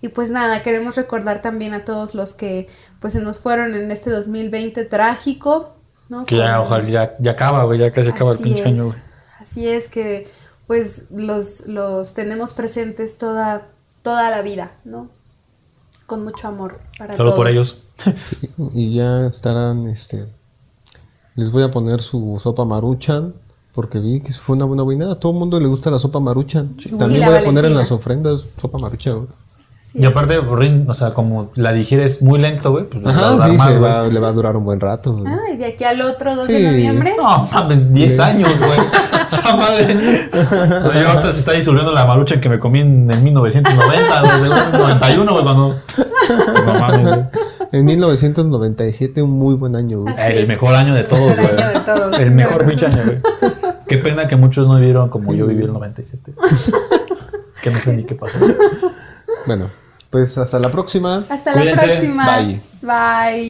Y pues nada, queremos recordar también a todos los que pues se nos fueron en este 2020 trágico, ¿no? Que ya, ojalá, ya, ya acaba, güey. Ya casi acaba el Así pinche es. año, güey. Así es que pues los, los tenemos presentes toda, toda la vida, ¿no? Con mucho amor para Solo por todos. ellos. *laughs* Sí, y ya estarán, este... Les voy a poner su sopa maruchan, porque vi que fue una buena buena. A todo el mundo le gusta la sopa maruchan. Y También voy a poner en las ofrendas sopa maruchan. güey. Y aparte, Rin, o sea, como la digieres muy lento, güey, pues le va a Ajá, durar sí, más, güey. va- le va a durar un buen rato. güey. Ah, y de aquí al otro 2 Sí. de noviembre. No, mames, 10 años, güey. *laughs* Esa madre. O sea, yo ahorita se está disolviendo la marucha que me comí en, en 1990, güey, según en 91, güey, cuando. No mames, güey. En 1997, un muy buen año. güey. El mejor año de todos, El güey. año de todos. El mejor pinche año, güey. Qué pena que muchos no vivieron como yo viví el 97. Que no sé ni qué pasó. Bueno, pues hasta la próxima. Hasta la próxima. Bye. Bye.